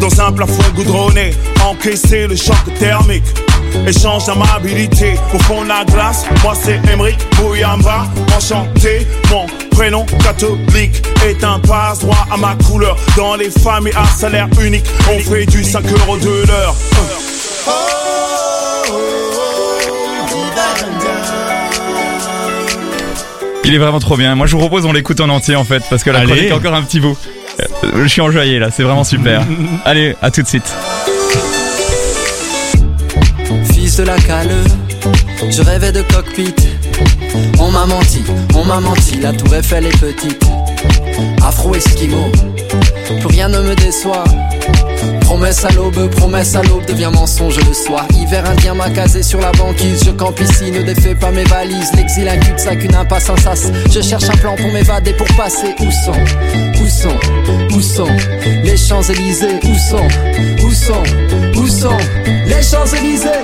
Dans un plafond goudronné, encaisser le choc thermique. Échange d'amabilité au fond de la glace. Moi, c'est Emric Bouyamba, enchanté. Mon prénom catholique est un passe-droit à ma couleur. Dans les familles à salaire unique, on fait du 5 euros de l'heure. Oh, Il est vraiment trop bien. Moi je vous propose on l'écoute en entier en fait parce que la Allez. chronique a encore un petit bout. Euh, Je suis enjoyé là, c'est vraiment super. Allez, à tout de suite. Fils de la cale, je rêvais de cockpit. On m'a menti, on m'a menti, la tour Eiffel est petite. Afro-esquimau, plus rien ne me déçoit. Promesse à l'aube, promesse à l'aube devient mensonge le soir. Hiver indien m'a casé sur la banquise. Je campe ici, ne défais pas mes valises. L'exil, un cul-de-sac, une impasse, un sas. Je cherche un plan pour m'évader, pour passer. Où sont, où sont, où sont les Champs-Élysées? Où sont, où sont, où sont les Champs-Élysées?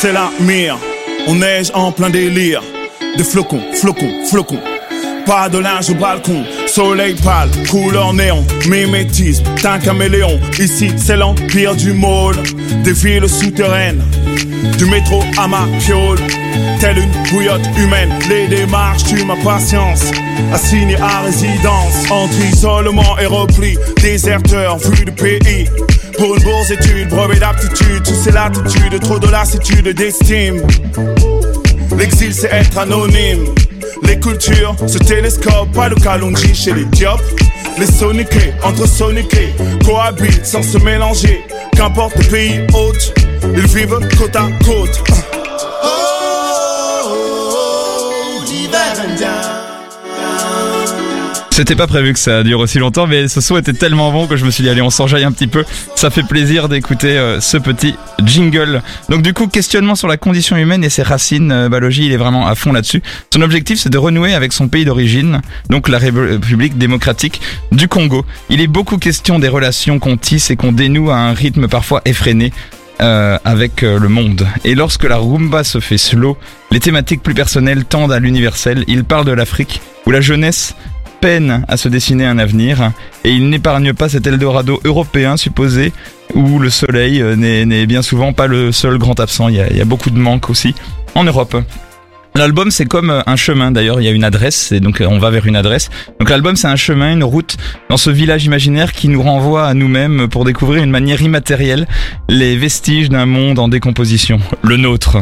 C'est la mire. On neige en plein délire. Des flocons, flocons, flocons. Pas de linge au balcon. Soleil pâle, couleur néon. Mimétisme, d'un caméléon. Ici, c'est l'empire du môle. Des villes souterraines. Du métro à ma piole. Telle une bouillotte humaine. Les démarches tuent ma patience. Assigné à résidence. Entre isolement et repli. Déserteur, vu du pays. Pour une bourse étude, brevet d'aptitude, tout c'est l'attitude, trop de lassitude d'estime. L'exil c'est être anonyme. Les cultures se télescopent, pas de Kalonji chez les diopes. Les soniqués, entre soniqués, cohabitent sans se mélanger. Qu'importe le pays hôte, ils vivent côte à côte. C'était pas prévu que ça dure aussi longtemps, mais ce son était tellement bon que je me suis dit allez on s'enjaille un petit peu. Ça fait plaisir d'écouter euh, ce petit jingle. Donc du coup questionnement sur la condition humaine et ses racines. Euh, il est vraiment à fond là-dessus. Son objectif c'est de renouer avec son pays d'origine, donc la République démocratique du Congo. Il est beaucoup question des relations qu'on tisse et qu'on dénoue à un rythme parfois effréné. euh, avec euh, le monde. Et lorsque la rumba se fait slow, les thématiques plus personnelles tendent à l'universel. Il parle de l'Afrique, où la jeunesse peine à se dessiner un avenir, et il n'épargne pas cet Eldorado européen supposé, où le soleil euh, n'est bien souvent pas le seul grand absent. Il y a, il y a beaucoup de manques aussi en Europe. L'album c'est comme euh, un chemin d'ailleurs, il y a une adresse et donc euh, on va vers une adresse. Donc l'album c'est un chemin, une route dans ce village imaginaire qui nous renvoie à nous-mêmes pour découvrir une manière immatérielle les vestiges d'un monde en décomposition, le nôtre.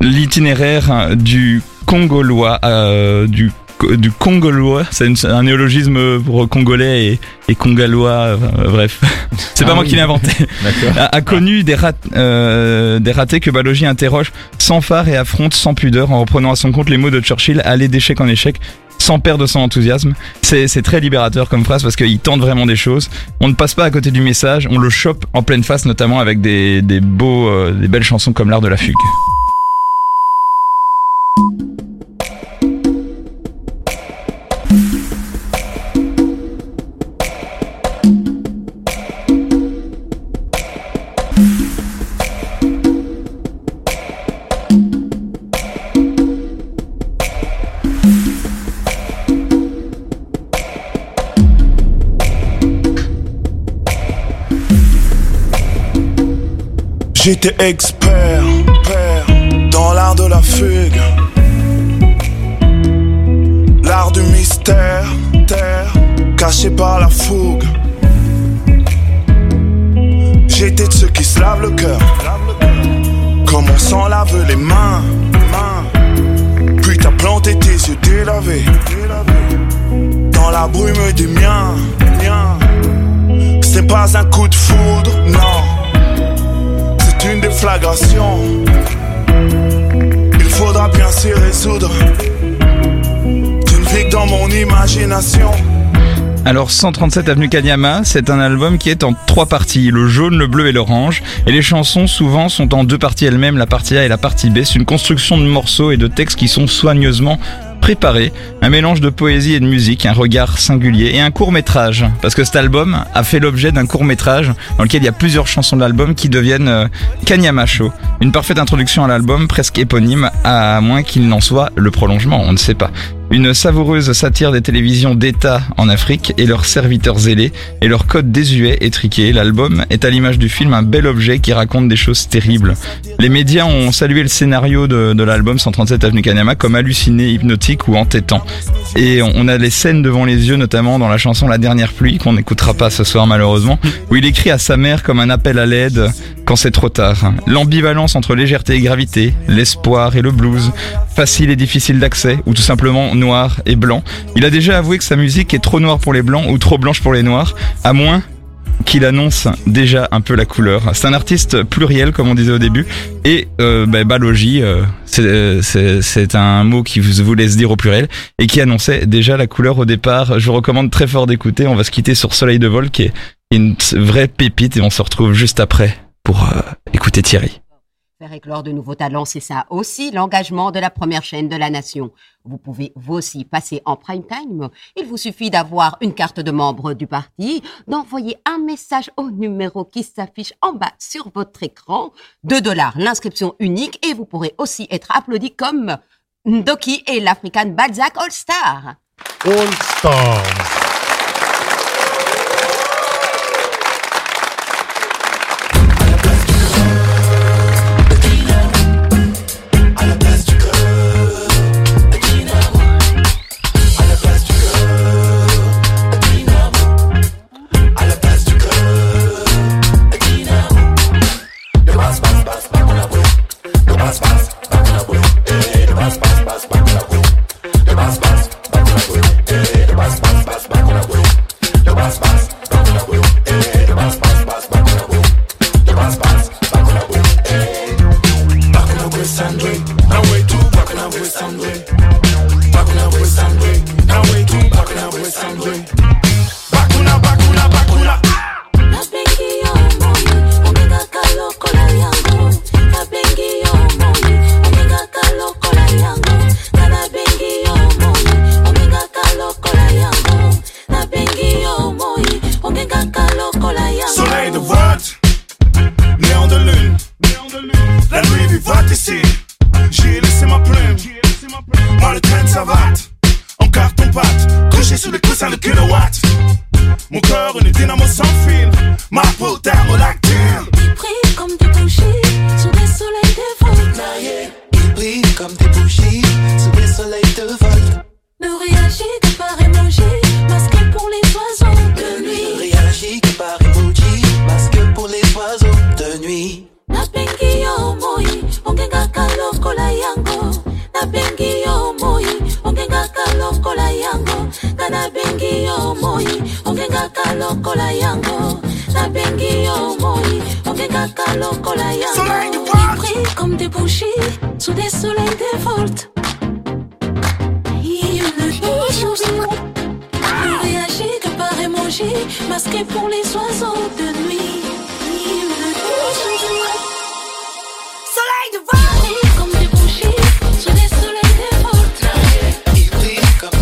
L'itinéraire du Congolois, euh, du du Congolois, c'est un néologisme pour congolais et, et congalois, euh, bref. C'est pas Ah moi oui. qui l'ai inventé a, a connu des, rat- euh, des ratés que Balogi interroge sans phare et affronte sans pudeur en reprenant à son compte les mots de Churchill aller d'échec en échec sans perdre son enthousiasme. C'est c'est très libérateur comme phrase parce qu'il tente vraiment des choses. On ne passe pas à côté du message, on le chope en pleine face notamment avec des, des beaux, euh, des belles chansons comme l'art de la fugue. J'étais expert, père, dans l'art de la fugue. L'art du mystère, terre, caché par la fougue. J'étais de ceux qui se lavent le cœur. Comme on s'en lave les mains. Puis t'as planté tes yeux délavés. Dans la brume des miens. C'est pas un coup de foudre, non. Il faudra bien s'y résoudre. Alors 137 avenue Kanyama, c'est un album qui est en trois parties, le jaune, le bleu et l'orange, et les chansons souvent sont en deux parties elles-mêmes, la partie A et la partie B. C'est une construction de morceaux et de textes qui sont soigneusement préparés, un mélange de poésie et de musique, un regard singulier et un court métrage, parce que cet album a fait l'objet d'un court métrage dans lequel il y a plusieurs chansons de l'album qui deviennent euh, Kanyama Show. Une parfaite introduction à l'album, presque éponyme, à moins qu'il n'en soit le prolongement, on ne sait pas. Une savoureuse satire des télévisions d'État en Afrique et leurs serviteurs zélés et leurs codes désuets et triqués. L'album est à l'image du film un bel objet qui raconte des choses terribles. Les médias ont salué le scénario de, de l'album 137 Avenue Kanama comme halluciné, hypnotique ou entêtant. Et on on a les scènes devant les yeux, notamment dans la chanson La dernière pluie, qu'on n'écoutera pas ce soir malheureusement, où il écrit à sa mère comme un appel à l'aide quand c'est trop tard. L'ambivalence entre légèreté et gravité, l'espoir et le blues, facile et difficile d'accès, ou tout simplement noir et blanc. Il a déjà avoué que sa musique est trop noire pour les blancs ou trop blanche pour les noirs, à moins qu'il annonce déjà un peu la couleur. C'est un artiste pluriel, comme on disait au début, et euh, bah, Balogi, euh, c'est- c'est un mot qui vous, vous laisse dire au pluriel, et qui annonçait déjà la couleur au départ. Je vous recommande très fort d'écouter. On va se quitter sur Soleil de vol, qui est une vraie pépite, et on se retrouve juste après pour euh, écouter Thierry. Faire éclore de nouveaux talents, c'est ça aussi l'engagement de la première chaîne de la nation. Vous pouvez vous aussi passer en prime time. Il vous suffit d'avoir une carte de membre du parti, d'envoyer un message au numéro qui s'affiche en bas sur votre écran. 2 dollars l'inscription unique et vous pourrez aussi être applaudi comme Ndoki et l'African Balzac All Star. All Stars. Soleil. Il brille comme des bougies sous des soleils dévoltes. Il ne réagit que par émoji, masqué pour les oiseaux de nuit. Il ne Soleil de vol comme des bougies sous des soleils dévoltes. Il brille comme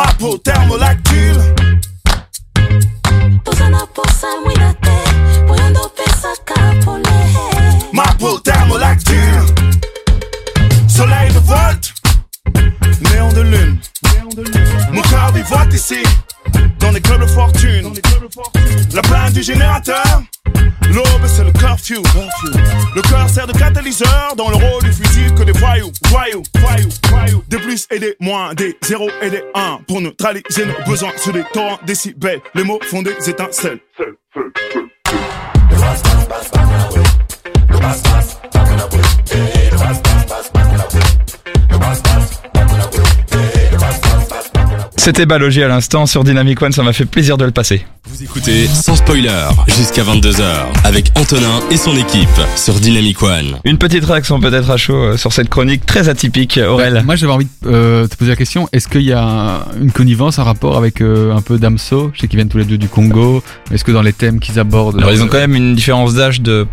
Ma peau kapole. Ma peau thermolactile. Soleil de volte. Néant de lune. Mon cœur vivote ici. Dans les clubs de fortune. La plainte du générateur. L'aube, c'est le curfew. Le cœur sert de catalyseur dans le rôle du fusil que des voyous, voyous, voyous, voyous. Des plus et des moins, des zéros et des 1 pour neutraliser nos besoins sur des torrents décibels. Les mots font des étincelles. C'était Balogi à l'instant sur Dynamic One, ça m'a fait plaisir de le passer. Vous écoutez sans spoiler jusqu'à 22h avec Antonin et son équipe sur Dynamic One. Une petite réaction peut-être à chaud euh, sur cette chronique très atypique, Aurel. Moi, j'avais envie de euh, te poser la question est-ce qu'il y a une connivence, un rapport avec euh, un peu Damso? Je sais qu'ils viennent tous les deux du Congo. Est-ce que dans les thèmes qu'ils abordent. Alors ils ont quand même une différence d'âge de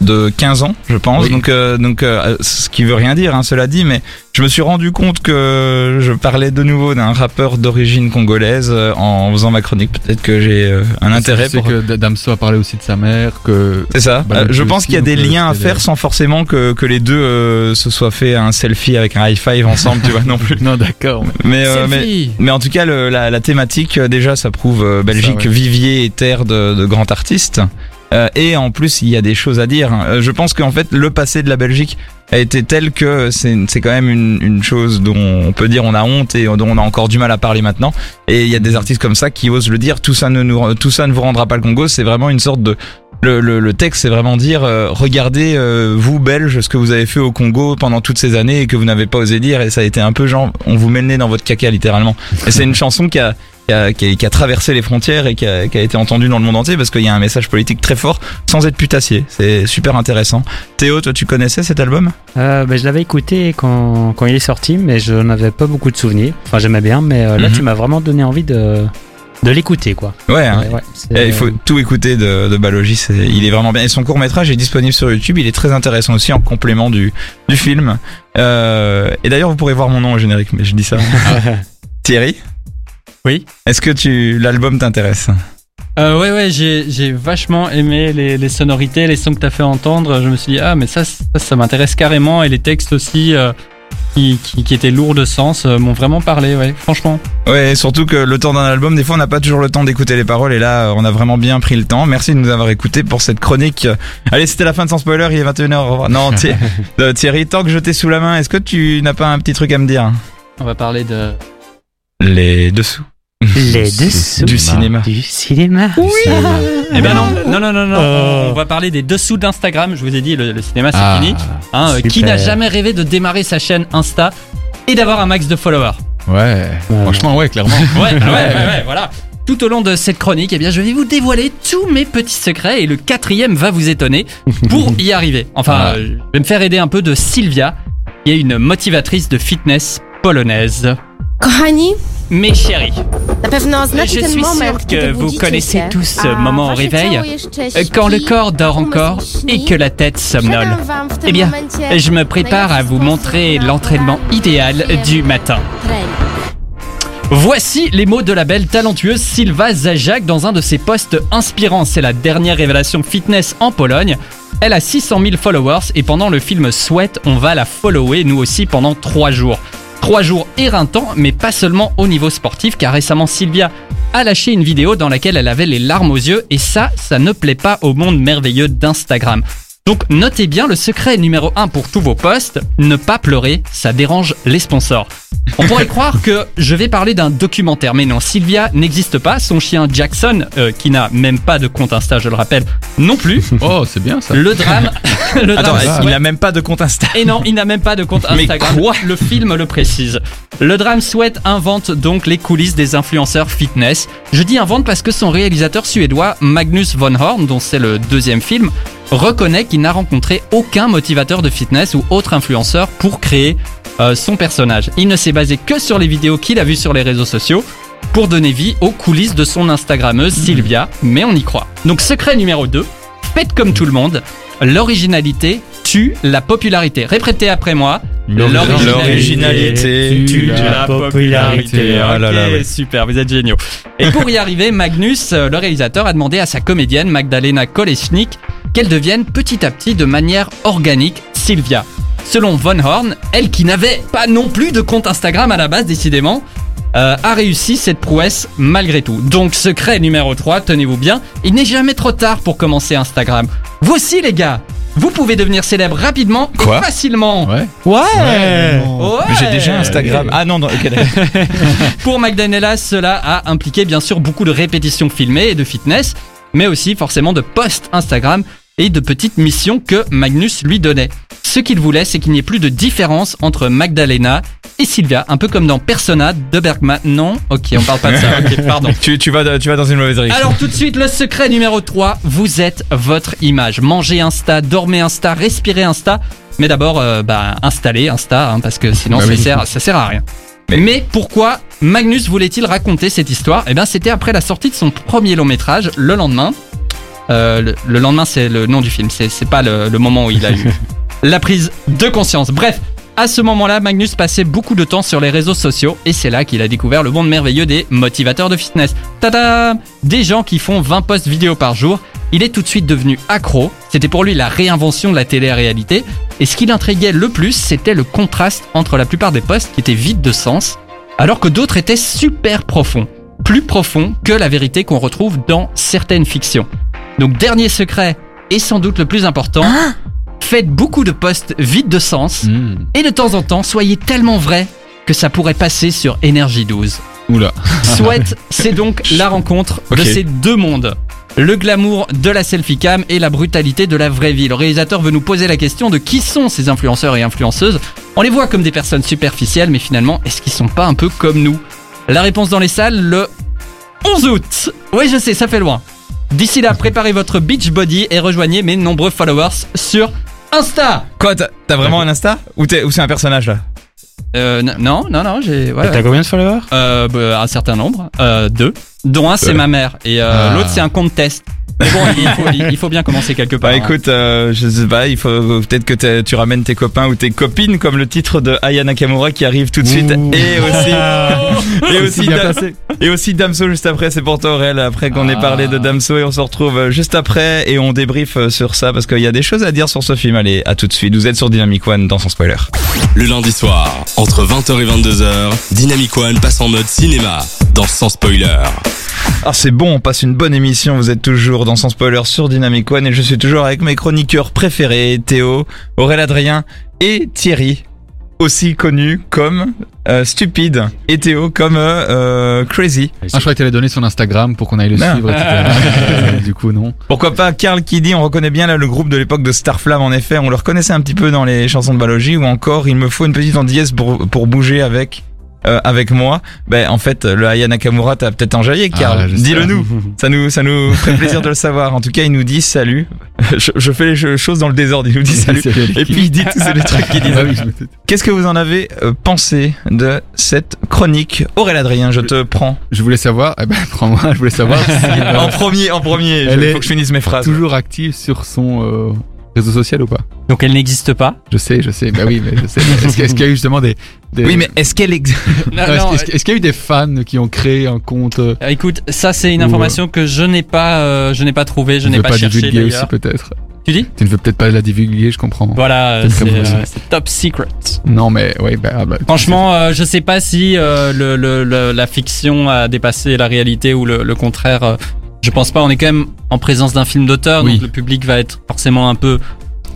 de 15 ans, je pense. Oui. Donc, euh, donc, euh, ce qui veut rien dire, hein, cela dit, mais je me suis rendu compte que je parlais de nouveau d'un rappeur d'origine congolaise euh, en faisant ma chronique. Peut-être que j'ai euh, un intérêt C'est pour. que Damso a parlé aussi de sa mère, que. C'est ça. Bah, Euh, je pense qu'il y a des liens à faire sans forcément que, que les deux euh, se soient fait un selfie avec un high five ensemble, tu vois non plus. Non, d'accord. mais- Mais, euh, mais, mais en tout cas, le- la, la thématique, déjà, ça prouve euh, Belgique, Ça, ouais. vivier et terre de, de grands artistes. Euh, et en plus, il y a des choses à dire. Euh, je pense qu'en fait, le passé de la Belgique a été tel que c'est quand même une, une chose dont on peut dire on a honte et dont on a encore du mal à parler maintenant. Et il y a des artistes comme ça qui osent le dire. Tout ça ne nous, tout ça ne vous rendra pas le Congo. C'est vraiment une sorte de le, le, le texte, c'est vraiment dire euh, regardez vous Belges ce que vous avez fait au Congo pendant toutes ces années et que vous n'avez pas osé dire et ça a été un peu genre on vous met dans votre caca littéralement. Et c'est une chanson qui a qui a, qui a- qui a traversé les frontières et qui a, qui a été entendue dans le monde entier parce qu'il y a un message politique très fort sans être putassier. C'est super intéressant. Théo, toi tu connaissais cet album? Euh, ben, je l'avais écouté quand, quand il est sorti, mais je n'avais pas beaucoup de souvenirs. Enfin, j'aimais bien, mais euh, là, Mhm. tu m'as vraiment donné envie de, de l'écouter, quoi. Ouais, hein. Ouais, Et il faut tout écouter de, de Balogi, c'est- il est vraiment bien. Et son court métrage est disponible sur YouTube, il est très intéressant aussi en complément du, du film. Euh, et d'ailleurs, vous pourrez voir mon nom au générique, mais je dis ça. Thierry? Oui. Est-ce que tu l'album t'intéresse? Euh, ouais, ouais, j'ai, j'ai vachement aimé les, les sonorités, les sons que t'as fait entendre. Je me suis dit, ah, mais ça, ça, ça m'intéresse carrément. Et les textes aussi, euh, qui, qui, qui étaient lourds de sens, euh, m'ont vraiment parlé, ouais, franchement. Ouais, et surtout que le temps d'un album, des fois, on n'a pas toujours le temps d'écouter les paroles, et là, on a vraiment bien pris le temps. Merci de nous avoir écoutés pour cette chronique. Allez, c'était la fin de Sans Spoiler, il est 21h. Au revoir. Non, Thi- Thierry, tant que je t'ai sous la main, est-ce que tu n'as pas un petit truc à me dire? On va parler de. Les dessous. Les dessous Du cinéma. du cinéma. Eh ben non, non, non, non, non. Oh. On va parler des dessous d'Instagram. Je vous ai dit, le, le cinéma, c'est Ah. fini. Hein, euh, qui n'a jamais rêvé de démarrer sa chaîne Insta et d'avoir un max de followers Ouais. Franchement, ouais, clairement. Ouais, ouais, ouais, ouais, voilà. Tout au long de cette chronique, eh bien, je vais vous dévoiler tous mes petits secrets et le quatrième va vous étonner pour y arriver. Enfin, Ah. euh, je vais me faire aider un peu de Sylvia, qui est une motivatrice de fitness polonaise. Kochani, Mes chéris, je suis sûr que vous connaissez tous ce a moment au réveil, euh, quand le śpi, corps dort encore et que la tête somnole. Eh bien, je me prépare à vous montrer l'entraînement idéal du matin. Voici les mots de la belle talentueuse Sylva Zajac dans un de ses posts inspirants. C'est la dernière révélation fitness en Pologne. Elle a 600 000 followers et pendant le film Sweat, on va la follower nous aussi pendant 3 jours. 3 jours éreintants, mais pas seulement au niveau sportif, car récemment Sylvia a lâché une vidéo dans laquelle elle avait les larmes aux yeux et ça, ça ne plaît pas au monde merveilleux d'Instagram. Donc notez bien le secret numéro 1 pour tous vos posts, ne pas pleurer, ça dérange les sponsors. On pourrait croire que je vais parler d'un documentaire, mais non, Sylvia n'existe pas. Son chien Jackson, euh, qui n'a même pas de compte Insta, je le rappelle, non plus. Oh, c'est bien ça. Le drame. le Attends, drame il n'a même pas de compte Insta. et non, il n'a même pas de compte Mais Instagram. quoi Le film le précise. Le drame souhaite invente donc les coulisses des influenceurs fitness. Je dis invente parce que son réalisateur suédois Magnus von Horn, dont c'est le deuxième film, reconnaît qu'il n'a rencontré aucun motivateur de fitness ou autre influenceur pour créer euh, son personnage. Il ne s'est basé que sur les vidéos qu'il a vues sur les réseaux sociaux pour donner vie aux coulisses de son Instagrammeuse Sylvia, mais on y croit. Donc secret numéro 2, faites comme tout le monde, l'originalité tue la popularité. Répétez après moi. L'originalité tue la popularité. Ah là là, super, vous êtes géniaux. Et pour y arriver, Magnus, euh, le réalisateur, a demandé à sa comédienne Magdalena Kolesnik qu'elle devienne petit à petit de manière organique Sylvia. Selon Von Horn, elle qui n'avait pas non plus de compte Instagram à la base, décidément, euh, a réussi cette prouesse malgré tout. Donc secret numéro 3, tenez-vous bien, il n'est jamais trop tard pour commencer Instagram. Vous aussi les gars, vous pouvez devenir célèbre rapidement Quoi? et facilement. Ouais. Ouais, Ouais. J'ai déjà Instagram. Ah non, non, ok, d'accord. Pour Magdalena, cela a impliqué bien sûr beaucoup de répétitions filmées et de fitness, mais aussi forcément de posts Instagram et de petites missions que Magnus lui donnait. Ce qu'il voulait, c'est qu'il n'y ait plus de différence entre Magdalena et Sylvia, un peu comme dans Persona de Bergman. Non? Ok, on parle pas de ça, ok, pardon. tu, tu, vas, tu vas dans une mauvaise direction. Alors tout de suite, le secret numéro 3, vous êtes votre image. Mangez Insta, dormez Insta, respirez Insta. Mais d'abord, euh, bah, installez Insta, hein, parce que sinon Bah ça, oui. sert, ça sert à rien. Mais, pourquoi Magnus voulait-il raconter cette histoire? Eh bien, c'était après la sortie de son premier long métrage, le lendemain. Euh, le, le lendemain, c'est le nom du film, c'est pas le, le moment où il a eu la prise de conscience. Bref, à ce moment-là, Magnus passait beaucoup de temps sur les réseaux sociaux et c'est là qu'il a découvert le monde merveilleux des motivateurs de fitness. Tada Des gens qui font 20 posts vidéo par jour. Il est tout de suite devenu accro. C'était pour lui la réinvention de la télé-réalité. Et ce qui l'intriguait le plus, c'était le contraste entre la plupart des posts qui étaient vides de sens, alors que d'autres étaient super profonds. Plus profonds que la vérité qu'on retrouve dans certaines fictions. Donc dernier secret, et sans doute le plus important, faites beaucoup de posts vides de sens, Hmm. et de temps en temps, soyez tellement vrai que ça pourrait passer sur Énergie 12. Oula. Sweat, c'est donc la rencontre de ces deux mondes. Le glamour de la selfie cam et la brutalité de la vraie vie. Le réalisateur veut nous poser la question de qui sont ces influenceurs et influenceuses. On les voit comme des personnes superficielles, mais finalement, est-ce qu'ils sont pas un peu comme nous? La réponse dans les salles le 11 août. Oui, je sais, ça fait loin. D'ici là, préparez votre beach body et rejoignez mes nombreux followers sur Insta. Quoi, t'as t'as vraiment un Insta? Ou, t'es- ou c'est un personnage là? Euh, n- non, non, non, j'ai. ouais, T'as ouais. combien de followers? Euh, bah, un certain nombre, euh, deux, dont un c'est Euh. ma mère et euh, Ah. l'autre c'est un compte test. Mais bon, il faut, il- il faut bien commencer quelque part. Bah hein. écoute, euh, je sais pas, il faut peut-être que tu ramènes tes copains ou tes copines comme le titre de Aya Nakamura qui arrive tout de suite Ouh. et aussi et aussi Da- et aussi Damso juste après, c'est pour toi Aurel après qu'on ait Ah. parlé de Damso et on se retrouve euh, juste après et on débrief euh, sur ça parce qu'il y a des choses à dire sur ce film. Allez, à tout de suite. Vous êtes sur Dynamic One dans son spoiler. Le lundi soir, entre 20h et 22h, Dynamic One passe en mode cinéma dans Sans Spoiler. Alors c'est bon, on passe une bonne émission, vous êtes toujours dans Sans Spoiler sur Dynamic One et je suis toujours avec mes chroniqueurs préférés, Théo, Aurel Adrien et Thierry, aussi connus comme euh, Stupide et Théo comme euh, euh, Crazy. Ah, je croyais que t'allais donner son Instagram pour qu'on aille le Non. suivre. etc. Du coup, non. Pourquoi pas Karl Kiddy, on reconnaît bien là le groupe de l'époque de Starflame en effet, on le reconnaissait un petit peu dans les chansons de Balogie ou encore il me faut une petite en dièse pour, pour bouger avec euh, avec moi, ben en fait le Aya Nakamura t'a peut-être enjaillé, Karl. Ah, j'espère. Dis-le nous. Ça nous ça nous ferait plaisir de le savoir. En tout cas, il nous dit salut. Je, je fais les choses dans le désordre. Il nous dit salut. Et puis il dit tous les trucs qu'il dit. Ah je. Qu'est-ce que vous en avez euh, pensé de cette chronique? Aurélien Adrien, je te prends. Je voulais savoir, eh ben, prends-moi, je voulais savoir si, euh, en premier, en premier. Elle Il est faut que je finisse mes phrases. toujours active sur son euh, réseau social ou pas Donc elle n'existe pas. Je sais, je sais, bah oui, mais je sais. Est-ce qu'il y a eu justement des. des- Oui, mais est-ce qu'elle ex- Non, Non, est-ce- qu'il y a eu des fans qui ont créé un compte euh, euh, écoute, ça c'est une information que je n'ai pas, euh, je n'ai pas trouvé, je tu n'ai veux pas, pas cherché divulguer aussi d'ailleurs. peut-être Tu dis? Tu ne veux peut-être pas la divulguer, je comprends. Voilà, C'est euh, top secret. Non, mais oui, bah, ah bah, Franchement, euh, je sais pas si euh, le, le- le- la fiction a dépassé la réalité ou le, le contraire. Je pense pas. On est quand même en présence d'un film d'auteur, Oui. donc le public va être forcément un peu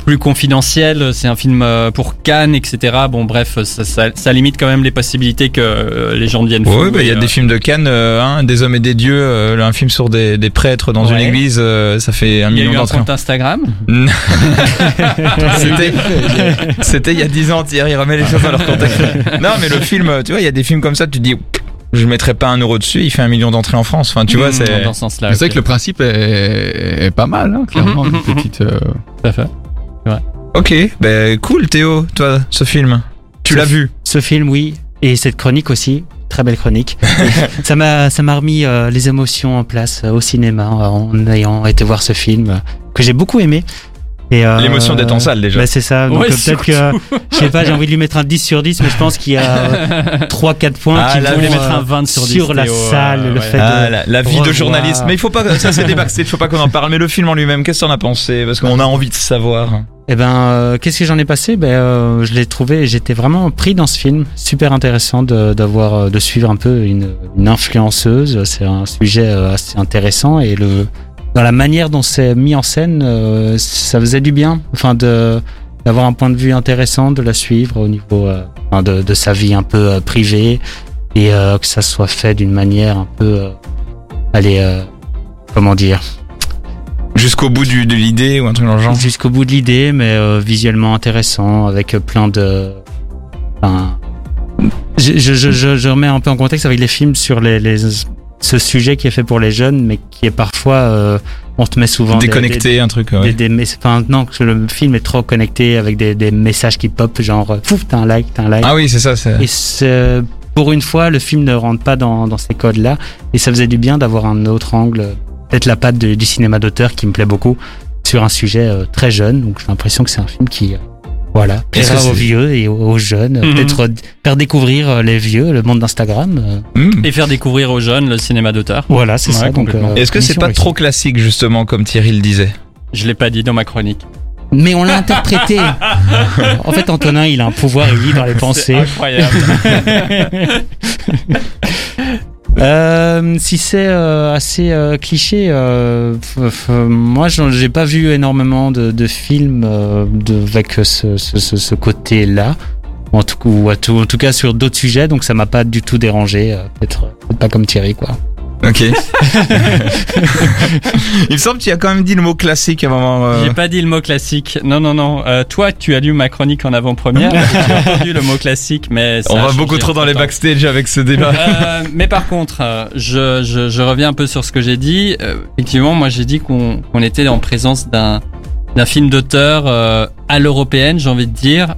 plus confidentiel. C'est un film euh, pour Cannes, etc. Bon, bref, ça, ça- ça limite quand même les possibilités que euh, les gens deviennent fous. Oui, bah, il y a des euh, films de Cannes, euh, hein, des hommes et des dieux, un film sur des, des prêtres dans une église, ça fait un Il y a million eu un d'entrées. compte Instagram. C'était, c'était il y a 10 ans, Thierry remet les choses dans leur contexte. Non, mais le film, tu vois, il y a des films comme ça, tu te dis, je mettrais pas un euro dessus, il fait un million d'entrées en France. Enfin, tu vois, Mmh, c'est. dans ce sens-là. Mais c'est vrai que le principe est, est pas mal, hein, clairement. Une petite. euh, Tout à fait. Ok, ben cool, Théo, toi, ce film. Tu Ce l'as f- vu Ce film, oui, et cette chronique aussi, très belle chronique. Ça m'a, ça m'a remis euh, les émotions en place euh, au cinéma en ayant été voir ce film euh, que j'ai beaucoup aimé. Et, euh, L'émotion d'être en salle, déjà. bah, c'est ça. Donc Ouais, euh, peut-être que, je sais pas, j'ai envie de lui mettre un 10 sur 10, mais je pense qu'il y a 3-4 points Ah, qui là, vont voulez mettre un euh, 20 sur 10, sur la Théo, euh, salle, le ouais. fait Ah, de la, la vie de journaliste. Mais il faut pas, ça c'est des backstage, faut pas qu'on en parle. Mais le film en lui-même, qu'est-ce que t'en as pensé? Parce qu'on a envie de savoir. Eh ben, euh, qu'est-ce que j'en ai passé? Ben, euh, je l'ai trouvé. J'étais vraiment pris dans ce film. Super intéressant de d'avoir euh, de suivre un peu une, une influenceuse. C'est un sujet euh, assez intéressant et le dans la manière dont c'est mis en scène, euh, ça faisait du bien. Enfin, de d'avoir un point de vue intéressant, de la suivre au niveau euh, de, de sa vie un peu euh, privée et que ça soit fait d'une manière un peu, allez, comment dire, Jusqu'au bout du, de l'idée ou un truc dans le genre? jusqu'au bout de l'idée, mais visuellement intéressant, avec plein de. Enfin, je, je, je, je, je remets un peu en contexte avec les films sur les, les ce sujet qui est fait pour les jeunes, mais qui est parfois euh, on te met souvent des- Déconnecté, un truc. ouais. des, des enfin non que le film est trop connecté avec des, des messages qui pop genre euh, fouf t'as un like t'as un like Ah oui, c'est ça. C'est... et pour une fois, le film ne rentre pas dans, dans ces codes-là. Et ça faisait du bien d'avoir un autre angle, peut-être la patte de- du cinéma d'auteur qui me plaît beaucoup, sur un sujet euh, très jeune. Donc j'ai l'impression que c'est un film qui, voilà, plaira aux vieux et aux, jeunes. Mhm. Peut-être euh, faire découvrir euh, les vieux, le monde d'Instagram. euh, Hmm. Et faire découvrir aux jeunes le cinéma d'auteur. voilà, c'est Ouais, ça. Complètement. euh, Est-ce que c'est pas réussie. trop classique, justement, comme Thierry le disait? Je l'ai pas dit dans ma chronique. Mais on l'a interprété. en fait, Antonin, il a un pouvoir, il lit dans les pensées. incroyable. Euh, si c'est euh, assez euh, cliché, euh, moi j'ai pas vu énormément de, films euh, avec ce, côté-là, en tout, ou en tout cas sur d'autres sujets, donc ça m'a pas du tout dérangé. peut-être pas comme Thierry quoi. Ok. Il me semble que tu as quand même dit le mot classique à un moment. euh. J'ai pas dit le mot classique. Non, non, non. Euh, toi, tu as lu ma chronique en avant-première. tu as entendu le mot classique, mais ça On a va beaucoup trop dans les backstage avec ce débat. Euh, mais par contre, euh, je, je, je reviens un peu sur ce que j'ai dit. Effectivement, moi j'ai dit qu'on qu'on était en présence d'un d'un film d'auteur à l'européenne, j'ai envie de dire.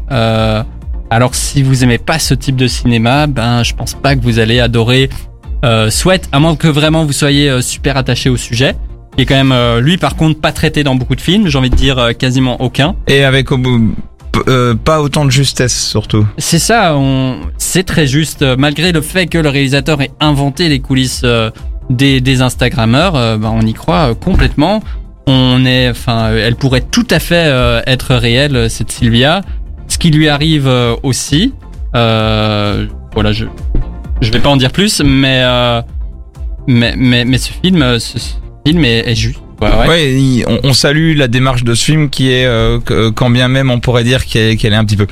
Alors si vous aimez pas ce type de cinéma, ben je pense pas que vous allez adorer euh, Sweat, à moins que vraiment vous soyez euh, super attaché au sujet. Qui est quand même euh, lui par contre pas traité dans beaucoup de films, j'ai envie de dire quasiment aucun. Et avec au bout- euh, pas autant de justesse, surtout. C'est ça, on... c'est très juste. Malgré le fait que le réalisateur ait inventé les coulisses euh, des, des Instagrammeurs, euh, ben, on y croit complètement. On est, enfin, elle pourrait tout à fait être réelle, cette Sylvia. Ce qui lui arrive aussi. Voilà, je je vais pas en dire plus, mais euh, mais, mais mais ce film, euh, ce ce film est, est juste. Ouais, ouais. Ouais, il- on, on salue la démarche de ce film qui est, euh, que- quand bien même on pourrait dire qu'elle est, qu'elle est un petit peu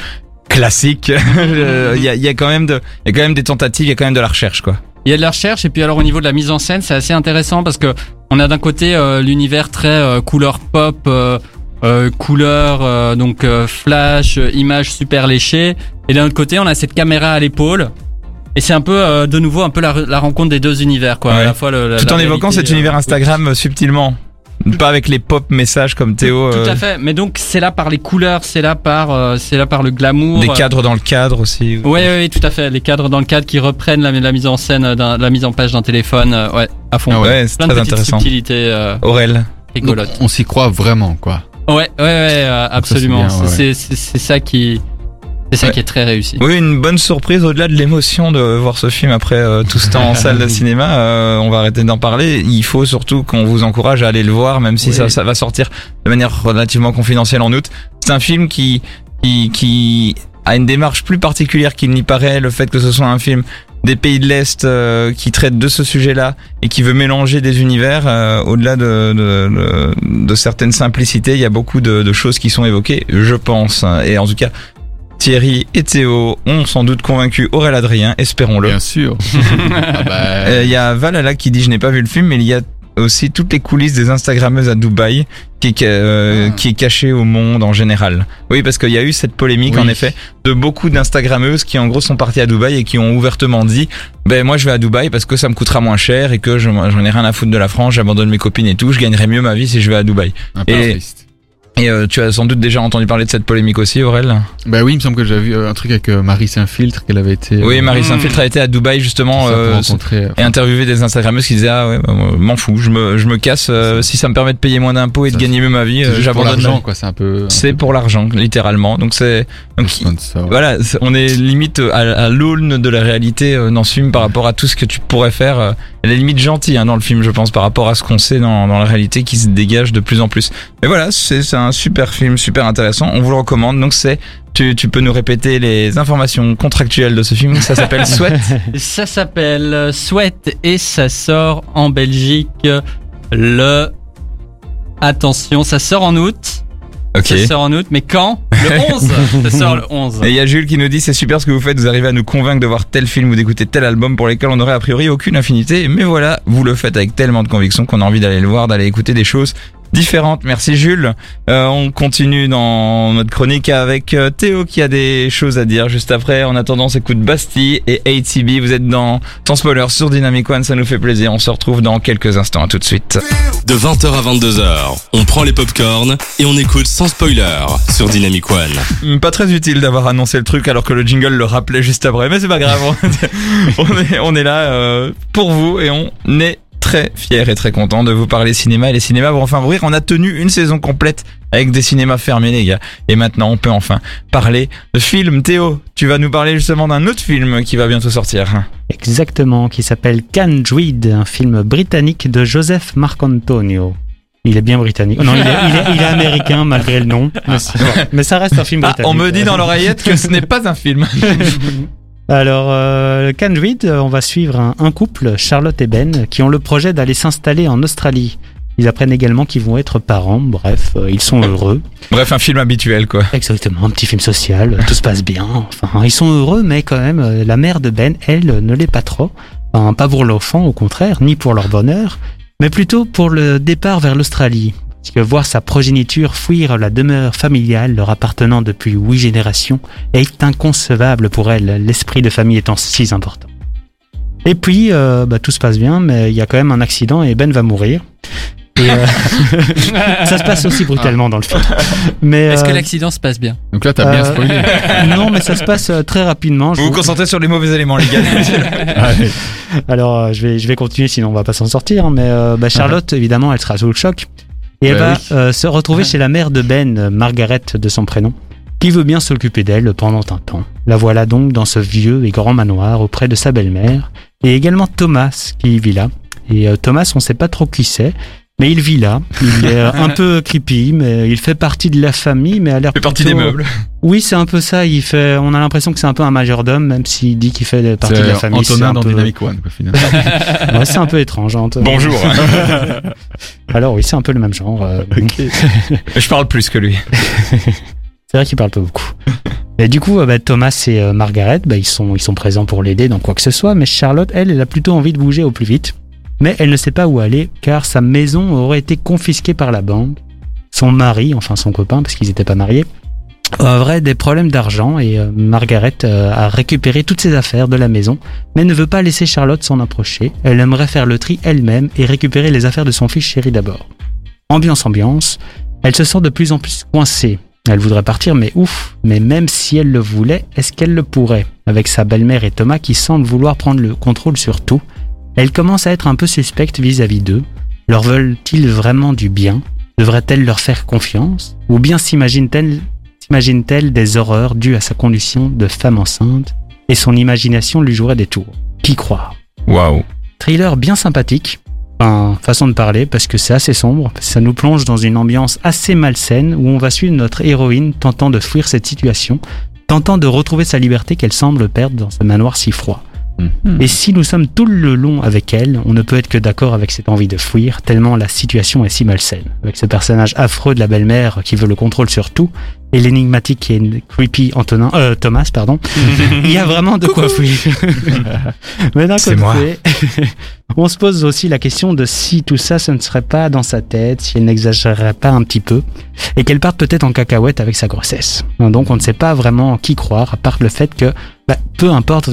classique. Il y, a, il y a quand même de, il y a quand même des tentatives, il y a quand même de la recherche, quoi. Il y a de la recherche et puis alors au niveau de la mise en scène, c'est assez intéressant parce que on a d'un côté euh, l'univers très euh, couleur pop, euh, euh, couleur euh, donc euh, flash, images super léchées et d'un autre côté on a cette caméra à l'épaule Et c'est un peu euh, de nouveau un peu la, la rencontre des deux univers quoi. Ouais. À la fois le, la- Tout la en évoquant réalité, cet univers euh, Instagram euh, subtilement. Pas avec les pop messages comme Théo. Tout à fait. Mais donc c'est là par les couleurs, c'est là par euh, c'est là par le glamour. Des cadres dans le cadre aussi. Ouais, ouais, ouais, tout à fait. Les cadres dans le cadre qui reprennent la, la mise en scène, la mise en page d'un téléphone, euh, ouais, à fond. Ah ouais, c'est de très petites intéressant. subtilités euh, Aurel. On s'y croit vraiment, quoi. Ouais, ouais, ouais, euh, absolument. c'est ça qui, c'est ça Ouais. qui est très réussi. Oui, une bonne surprise au-delà de l'émotion de voir ce film après euh, tout ce temps en salle de cinéma. euh, on va arrêter d'en parler. Il faut surtout qu'on vous encourage à aller le voir, même si Oui. ça, ça va sortir de manière relativement confidentielle en août. C'est un film qui, qui, qui a une démarche plus particulière qu'il n'y paraît. Le fait que ce soit un film des pays de l'Est euh, qui traite de ce sujet-là et qui veut mélanger des univers, euh, au-delà de, de, de, de certaines simplicités, il y a beaucoup de, de choses qui sont évoquées, je pense. Et en tout cas, Thierry et Théo ont sans doute convaincu Aurélien Adrien, espérons-le. Bien sûr. Ah bah, Euh, Il y a Valala qui dit je n'ai pas vu le film, mais il y a aussi toutes les coulisses des Instagrammeuses à Dubaï qui, est- euh, qui est cachée au monde en général. Oui, parce qu'il y a eu cette polémique Oui. en effet de beaucoup d'Instagrammeuses qui en gros sont parties à Dubaï et qui ont ouvertement dit ben moi je vais à Dubaï parce que ça me coûtera moins cher et que je- j'en ai rien à foutre de la France, j'abandonne mes copines et tout, je gagnerai mieux ma vie si je vais à Dubaï. un Et-. Et euh, tu as sans doute déjà entendu parler de cette polémique aussi, Aurel Bah oui, il me semble que j'avais vu euh, un truc avec euh, Marie Saint-Filtre, qu'elle avait été. Oui, Marie Mm. Saint-Filtre a été à Dubaï justement euh, rencontrer. et interviewer des Instagrammeuses qui disaient ah ouais bah, m'en fous je me je me casse euh, si ça me permet de payer moins d'impôts et de gagner mieux ma vie C'est euh, juste pour j'abandonne l'argent, quoi. C'est un peu. c'est pour l'argent littéralement donc c'est donc voilà c'est- on est limite à, à l'aune de la réalité euh, dans ce film par rapport à tout ce que tu pourrais faire elle est limite gentille hein, dans le film je pense par rapport à ce qu'on sait dans, dans la réalité qui se dégage de plus en plus mais voilà c'est c'est un super film super intéressant. On vous le recommande. Donc c'est tu, tu peux nous répéter les informations contractuelles de ce film. Ça s'appelle Sweat. Ça s'appelle euh, Sweat et ça sort en Belgique le. Attention, ça sort en août. ok. Ça sort en août, mais quand? Le 11 Ça sort le 11. Et il y a Jules qui nous dit c'est super ce que vous faites, vous arrivez à nous convaincre de voir tel film ou d'écouter tel album pour lesquels on n'aurait a priori aucune affinité, mais voilà, vous le faites avec tellement de conviction qu'on a envie d'aller le voir, d'aller écouter des choses différentes. Merci Jules. Euh, on continue dans notre chronique avec euh, Théo qui a des choses à dire juste après. En attendant, on s'écoute Bastille et ATB. Vous êtes dans Sans Spoiler sur Dynamic One, ça nous fait plaisir. On se retrouve dans quelques instants. À tout de suite. De 20h à 22h, on prend les popcorns et on écoute sans spoiler sur Dynamic One. Hmm, Pas très utile d'avoir annoncé le truc alors que le jingle le rappelait juste après, mais c'est pas grave. on, est, on est là euh, pour vous et on est très fiers et très contents de vous parler cinéma. Et les cinémas vont enfin ouvrir. On a tenu une saison complète avec des cinémas fermés, les gars. Et maintenant, on peut enfin parler de films. Théo, tu vas nous parler justement d'un autre film qui va bientôt sortir. Exactement, qui s'appelle Can Druid, un film britannique de Joseph Marcantonio. Il est bien britannique. Non, il est, il est- il est américain malgré le nom. Mais, c'est- mais ça reste un film Ah, britannique. on me dit dans l'oreillette que ce n'est pas un film. Alors, euh, euh, on va suivre un, un couple, Charlotte et Ben, qui ont le projet d'aller s'installer en Australie. Ils apprennent également qu'ils vont être parents. Bref, euh, ils sont heureux. Bref, un film habituel, quoi. Exactement, un petit film social, tout se passe bien. Enfin, ils sont heureux, mais quand même, euh, la mère de Ben, elle, ne l'est pas trop. Enfin, pas pour l'enfant, au contraire, ni pour leur bonheur, mais plutôt pour le départ vers l'Australie. Parce que voir sa progéniture fuir la demeure familiale leur appartenant depuis huit générations est inconcevable pour elle, l'esprit de famille étant si important. Et puis, euh, bah, tout se passe bien, mais il y a quand même un accident et Ben va mourir. Et, euh, ça se passe aussi brutalement dans le film. Mais, Est-ce que euh, l'accident se passe bien? Donc là, t'as bien spoilé. non, mais ça se passe très rapidement. Je Vous vous vous- concentrez sur les mauvais éléments, les gars. Alors, je vais, je vais continuer, sinon on va pas s'en sortir. hein, Mais euh, bah, Charlotte, évidemment, elle sera sous le choc. Et elle Bah va oui. euh, se retrouver chez la mère de Ben, Margaret de son prénom, qui veut bien s'occuper d'elle pendant un temps. La voilà donc dans ce vieux et grand manoir auprès de sa belle-mère, et également Thomas qui vit là. Et euh, Thomas, on sait pas trop qui c'est, mais il vit là. Il est euh, un peu creepy, mais il fait partie de la famille, mais a l'air fait partie des meubles. Oui, c'est un peu ça. Il fait, on a l'impression que c'est un peu un majordome, même s'il dit qu'il fait partie de la famille. c'est Antonin un dans peu- Dynamic One, quoi, finalement. Ouais, c'est un peu étrange. hein, Antonin. Bonjour. Alors oui, c'est un peu le même genre. euh, Je parle plus que lui. C'est vrai qu'il parle pas beaucoup. Et du coup, euh, bah, Thomas et euh, Margaret, bah, ils, sont, ils sont présents pour l'aider dans quoi que ce soit, mais Charlotte, elle, elle a plutôt envie de bouger au plus vite. Mais elle ne sait pas où aller, car sa maison aurait été confisquée par la banque. Son mari, enfin son copain, parce qu'ils n'étaient pas mariés, aurait des problèmes d'argent et euh, Margaret euh, a récupéré toutes ses affaires de la maison, mais ne veut pas laisser Charlotte s'en approcher. Elle aimerait faire le tri elle-même et récupérer les affaires de son fils chéri d'abord. Ambiance, ambiance, elle se sent de plus en plus coincée. Elle voudrait partir, mais ouf, mais même si elle le voulait, est-ce qu'elle le pourrait? Avec sa belle-mère et Thomas qui semblent vouloir prendre le contrôle sur tout, elle commence à être un peu suspecte vis-à-vis d'eux. Leur veulent-ils vraiment du bien? Devrait-elle leur faire confiance? Ou bien s'imagine-t-elle s'imagine-t-elle des horreurs dues à sa condition de femme enceinte et son imagination lui jouerait des tours? Qui croire? Waouh. Thriller bien sympathique, enfin, façon de parler parce que c'est assez sombre, ça nous plonge dans une ambiance assez malsaine où on va suivre notre héroïne tentant de fuir cette situation, tentant de retrouver sa liberté qu'elle semble perdre dans ce manoir si froid. Et si nous sommes tout le long avec elle, on ne peut être que d'accord avec cette envie de fuir, tellement la situation est si malsaine. Avec ce personnage affreux de la belle-mère qui veut le contrôle sur tout, et l'énigmatique et creepy Antonin, euh, Thomas, pardon, il y a vraiment de quoi fuir. Mais d'un côté, moi. on se pose aussi la question de si tout ça, ce ne serait pas dans sa tête, si elle n'exagérerait pas un petit peu, et qu'elle parte peut-être en cacahuète avec sa grossesse. Donc on ne sait pas vraiment qui croire, à part le fait que, bah, peu importe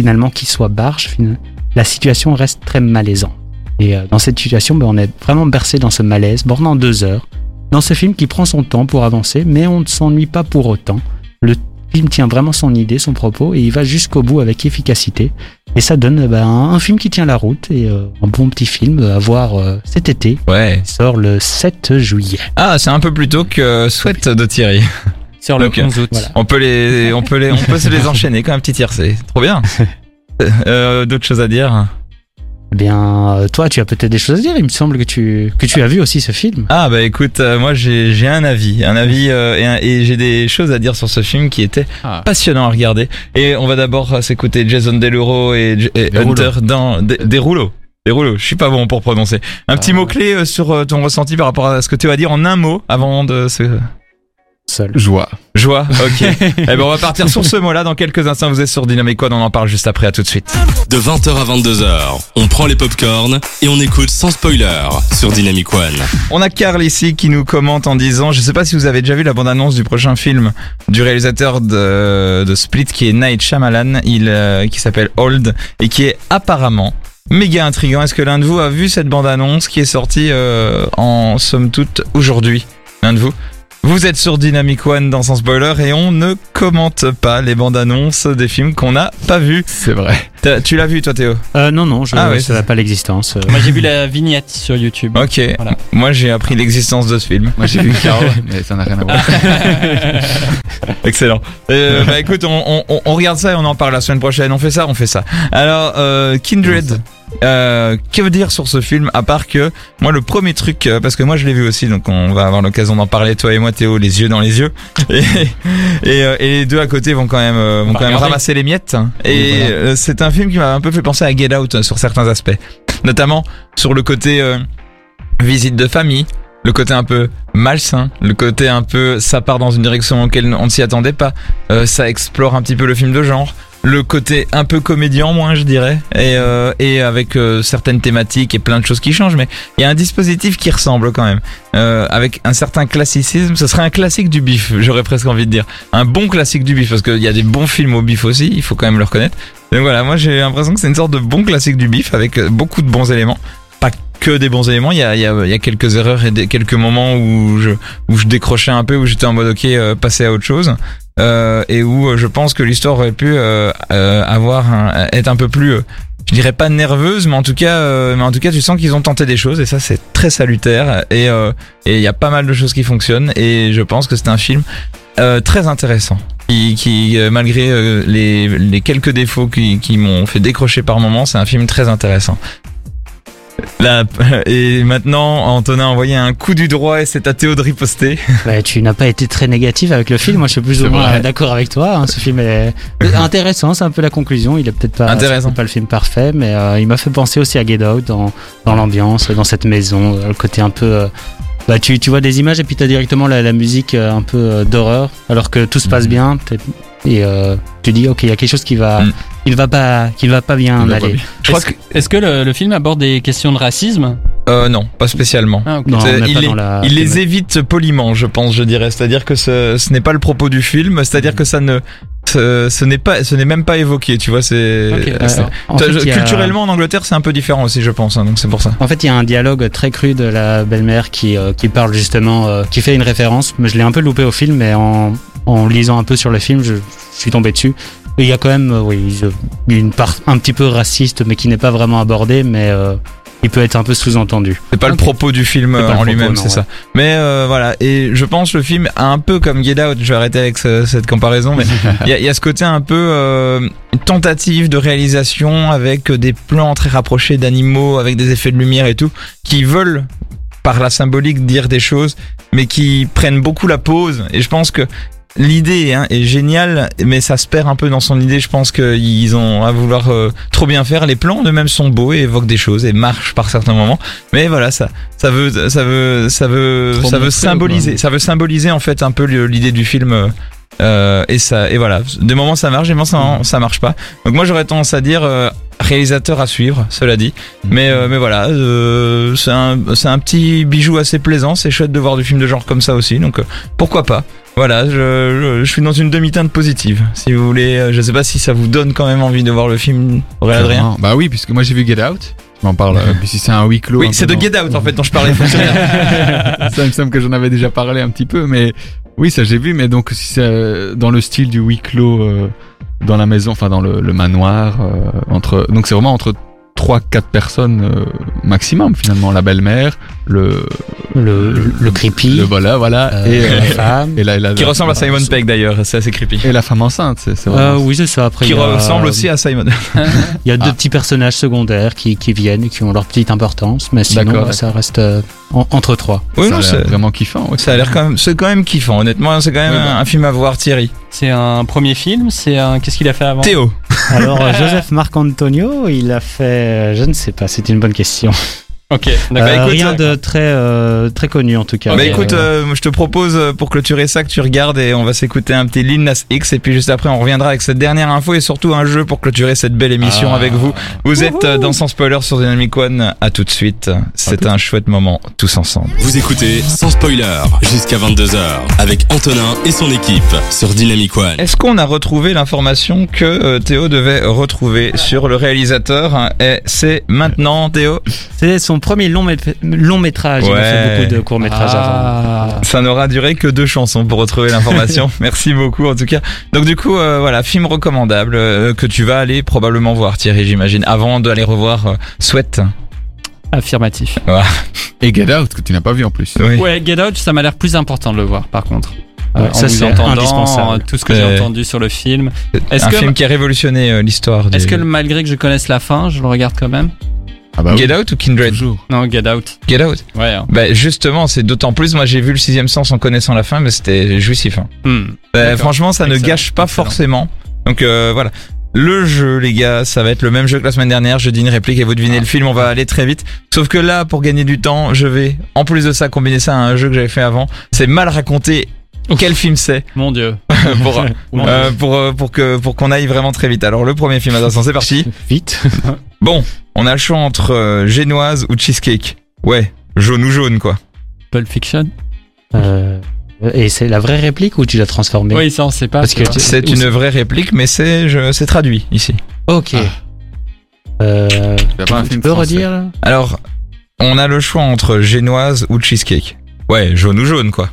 finalement qui soit Barge, fin- la situation reste très malaisante. Et euh, dans cette situation, bah, on est vraiment bercé dans ce malaise pendant deux heures, dans ce film qui prend son temps pour avancer, mais on ne s'ennuie pas pour autant. Le film tient vraiment son idée, son propos, et il va jusqu'au bout avec efficacité. Et ça donne bah, un, film qui tient la route, et euh, un bon petit film à voir euh, cet été. Ouais. Il sort le 7 juillet. Ah, c'est un peu plus tôt que Sweat de Thierry. Sur le Ok. 11 août. Voilà. On peut les, on peut les, on peut se les enchaîner comme un petit tiercé. Trop bien. Euh, D'autres choses à dire Eh bien, euh, toi, tu as peut-être des choses à dire. Il me semble que tu, que tu as vu aussi ce film. Ah bah écoute, euh, moi j'ai j'ai un avis, un avis euh, et, j'ai des choses à dire sur ce film qui était Ah. passionnant à regarder. Et on va d'abord s'écouter Jason Derulo et. Hunter dans des, des rouleaux. Des rouleaux, je suis pas bon pour prononcer. Un petit mot clé sur ton ressenti par rapport à ce que tu vas dire en un mot avant de se Seul. Joie. joie. Ok. eh ben on va partir sur ce mot-là dans quelques instants. Vous êtes sur Dynamic One, on en parle juste après. À tout de suite. De 20h à 22h, on prend les popcorns et on écoute sans spoiler sur Dynamic One. On a Karl ici qui nous commente en disant, je sais pas si vous avez déjà vu la bande-annonce du prochain film du réalisateur de, de Split qui est Night Shyamalan, il, euh, qui s'appelle Old et qui est apparemment méga intriguant. Est-ce que l'un de vous a vu cette bande-annonce qui est sortie euh, en somme toute aujourd'hui? L'un de vous? Vous êtes sur Dynamic One dans Sans Spoiler et on ne commente pas les bandes annonces des films qu'on n'a pas vus. C'est vrai. T'as- Tu l'as vu toi Théo? Euh, non, non, je Ah ne ouais, savais pas l'existence. euh. Moi j'ai vu la vignette sur YouTube. Ok. Voilà. Moi j'ai appris l'existence de ce film. Moi j'ai vu Carl, mais ça n'a rien à voir. Excellent. Euh, bah écoute, on, on- on- on regarde ça et on en parle la semaine prochaine. On fait ça, on fait ça. Alors, euh, Kindred. Euh, que dire sur ce film à part que moi le premier truc euh, parce que moi je l'ai vu aussi donc on va avoir l'occasion d'en parler toi et moi Théo les yeux dans les yeux. Et, et, euh, et les deux à côté vont quand même euh, vont quand même ramasser les miettes et voilà. c'est un film qui m'a un peu fait penser à Get Out sur certains aspects. Notamment sur le côté euh, visite de famille le côté un peu malsain, le côté un peu ça part dans une direction laquelle on ne s'y attendait pas, Euh, ça explore un petit peu le film de genre, le côté un peu comédien moins je dirais, et, euh, et avec euh, certaines thématiques et plein de choses qui changent, mais il y a un dispositif qui ressemble quand même, Euh, avec un certain classicisme, ce serait un classique du bif, j'aurais presque envie de dire, un bon classique du bif, parce qu'il y a des bons films au bif aussi, il faut quand même le reconnaître. Donc voilà, moi j'ai l'impression que c'est une sorte de bon classique du bif avec euh, beaucoup de bons éléments pas que des bons éléments. Il y a, y a, y a quelques erreurs et des, quelques moments où je, où je décrochais un peu, où j'étais en mode ok, euh, passer à autre chose. Euh, et où euh, je pense que l'histoire aurait pu euh, euh, avoir un- être un peu plus, euh, je dirais pas nerveuse, mais en tout cas, euh, mais en tout cas, tu sens qu'ils ont tenté des choses et ça c'est très salutaire. Et euh, et il y a pas mal de choses qui fonctionnent et je pense que c'est un film euh, très intéressant. Qui, qui euh, malgré euh, les, les quelques défauts qui, qui m'ont fait décrocher par moments, c'est un film très intéressant. Là, et maintenant, Antonin a envoyé un coup du droit et c'est à Théo de riposter. Ouais, tu n'as pas été très négatif avec le film. Moi, je suis plus ou moins d'accord avec toi. hein. Ce film est intéressant. C'est un peu la conclusion. Il est peut-être pas, Intéressant. pas le film parfait, mais euh, il m'a fait penser aussi à Get Out dans, dans l'ambiance, dans cette maison, euh, le côté un peu. euh, bah, tu, tu vois des images et puis tu as directement la, la musique euh, un peu euh, d'horreur, alors que tout se passe Mhm. bien. Et euh, tu dis, ok, il y a quelque chose qui va, Mhm. Qui ne va pas, qui ne va pas bien pas aller. bien. Je crois Est-ce que, est-ce que le, le film aborde des questions de racisme Euh, non, pas spécialement. Ah. Non, il pas les, dans la il les thématique. évite poliment, je pense, je dirais. C'est-à-dire que ce, ce n'est pas le propos du film, c'est-à-dire que ça ne, ce, ce n'est pas, ce n'est même pas évoqué, tu vois. C'est En fait, a- culturellement en Angleterre, c'est un peu différent aussi, je pense. hein, donc c'est pour ça. En fait, il y a un dialogue très cru de la belle-mère qui, euh, qui parle justement, euh, qui fait une référence. Mais je l'ai un peu loupé au film, mais en, en lisant un peu sur le film, je, je suis tombé dessus. Il y a quand même, euh, oui, une part un petit peu raciste, mais qui n'est pas vraiment abordée, mais euh, il peut être un peu sous-entendu. C'est pas le propos du film euh, en lui-même, c'est ouais. ça. Mais euh, voilà, et je pense le film a un peu comme Get Out. Je vais arrêter avec ce- cette comparaison, mais il y a, il y a ce côté un peu euh, une tentative de réalisation avec des plans très rapprochés d'animaux, avec des effets de lumière et tout, qui veulent par la symbolique dire des choses, mais qui prennent beaucoup la pause. Et je pense que l'idée hein, est géniale, mais ça se perd un peu dans son idée. Je pense qu'ils ont à vouloir euh, trop bien faire. Les plans eux-mêmes sont beaux et évoquent des choses et marchent par certains moments. Mais voilà, ça, ça veut, ça veut, ça veut, Trop ça veut symboliser, ça veut symboliser en fait un peu l'idée du film. euh, euh, et ça, et voilà. Des moments ça marche, des moments ça, ça marche pas. Donc moi j'aurais tendance à dire euh, réalisateur à suivre, cela dit. Mais euh, mais voilà, euh, c'est un c'est un petit bijou assez plaisant. C'est chouette de voir du film de genre comme ça aussi. Donc euh, pourquoi pas. Voilà, je, je, je suis dans une demi-teinte positive. Si vous voulez, euh, je sais pas si ça vous donne quand même envie de voir le film. Aurélien Adrien. Bah oui, puisque moi j'ai vu Get Out. Je m'en parle. euh, puis si c'est un huis clos. Oui, c'est de Get Out en fait dont je parlais. ça me semble que j'en avais déjà parlé un petit peu, mais oui, ça j'ai vu, mais donc si c'est dans le style du huis clos euh, dans la maison, enfin dans le, le manoir, euh, entre donc c'est vraiment entre 3-4 personnes euh, maximum finalement, la belle-mère, le Le, le creepy, le voilà, voilà, euh, et, euh, la femme. et la, et la- Qui ressemble à Simon Pegg d'ailleurs, c'est assez creepy. et la femme enceinte, c'est c'est Euh, vraiment. oui, c'est ça. Après, Qui ressemble aussi à Simon. Il y a deux Ah. petits personnages secondaires qui, qui viennent qui ont leur petite importance, mais sinon, bah, ça reste euh, en- entre trois. Oui, ça non, a l'air c'est- vraiment kiffant. ouais. ça a l'air quand même, c'est quand même kiffant. Honnêtement, c'est quand même Ouais, bah. un, un film à voir, Thierry. C'est un premier film, c'est un. Qu'est-ce qu'il a fait avant? Théo. Alors, Joseph Marc-Antonio, il a fait, euh, je ne sais pas, c'est une bonne question. Ok, Euh, d'accord. écoute, rien euh, de très, euh, très connu en tout cas. bah Mais, écoute, euh, euh, je te propose euh, pour clôturer ça que tu regardes et on va s'écouter un petit Lil Nas X et puis juste après on reviendra avec cette dernière info et surtout un jeu pour clôturer cette belle émission Ah. avec vous. Vous êtes euh, dans Sans Spoiler sur Dynamic One. À tout de suite. C'est un chouette moment tous ensemble. Vous écoutez sans spoiler jusqu'à 22h avec Antonin et son équipe sur Dynamic One. Est-ce qu'on a retrouvé l'information que euh, Théo devait retrouver sur le réalisateur? Et c'est maintenant Théo? c'est son premier long, long métrage. Il a Ouais. fait beaucoup de courts métrages avant. Ah. Ça n'aura duré que deux chansons pour retrouver l'information. Merci beaucoup en tout cas. Donc du coup, euh, voilà, film recommandable euh, que tu vas aller probablement voir Thierry, j'imagine, avant d'aller revoir euh, Sweat. Affirmatif. Et Get Out que tu n'as pas vu en plus. Oui. Ouais, Get Out, ça m'a l'air plus important de le voir, par contre. Ouais, Euh, en ça, vous c'est entendant, indispensable. tout ce que j'ai entendu sur le film. Est-ce un que, film qui a révolutionné euh, l'histoire. du- est-ce que malgré que je connaisse la fin, je le regarde quand même? Ah bah oui, Get Out ou Kindred toujours. Non, Get Out. Get Out. Ouais. hein. Bah justement, c'est d'autant plus. Moi, j'ai vu le sixième sens en connaissant la fin, mais c'était jouissif. hein. Hmm. Bah, franchement, ça ne gâche pas excellent. forcément. Donc euh, voilà. Le jeu, les gars, ça va être le même jeu que la semaine dernière. Je dis une réplique et vous devinez le film. On va aller très vite. Sauf que là, pour gagner du temps, je vais, en plus de ça, combiner ça à un jeu que j'avais fait avant. C'est mal raconté. Quel film c'est? Mon Dieu. pour, euh, pour, euh, pour que pour qu'on aille vraiment très vite. Alors le premier film, attention, c'est parti. Vite. Bon, on a le choix entre euh, génoise ou cheesecake. Ouais, jaune ou jaune quoi. Pulp Fiction. Euh, et c'est la vraie réplique ou tu l'as transformée Oui, ça on sait pas. Parce que tu tu- C'est une vraie réplique, mais c'est je- c'est traduit ici. Ok. Euh, C'est pas un tu film peux français. redire là? Alors, on a le choix entre génoise ou cheesecake. Ouais, jaune ou jaune quoi.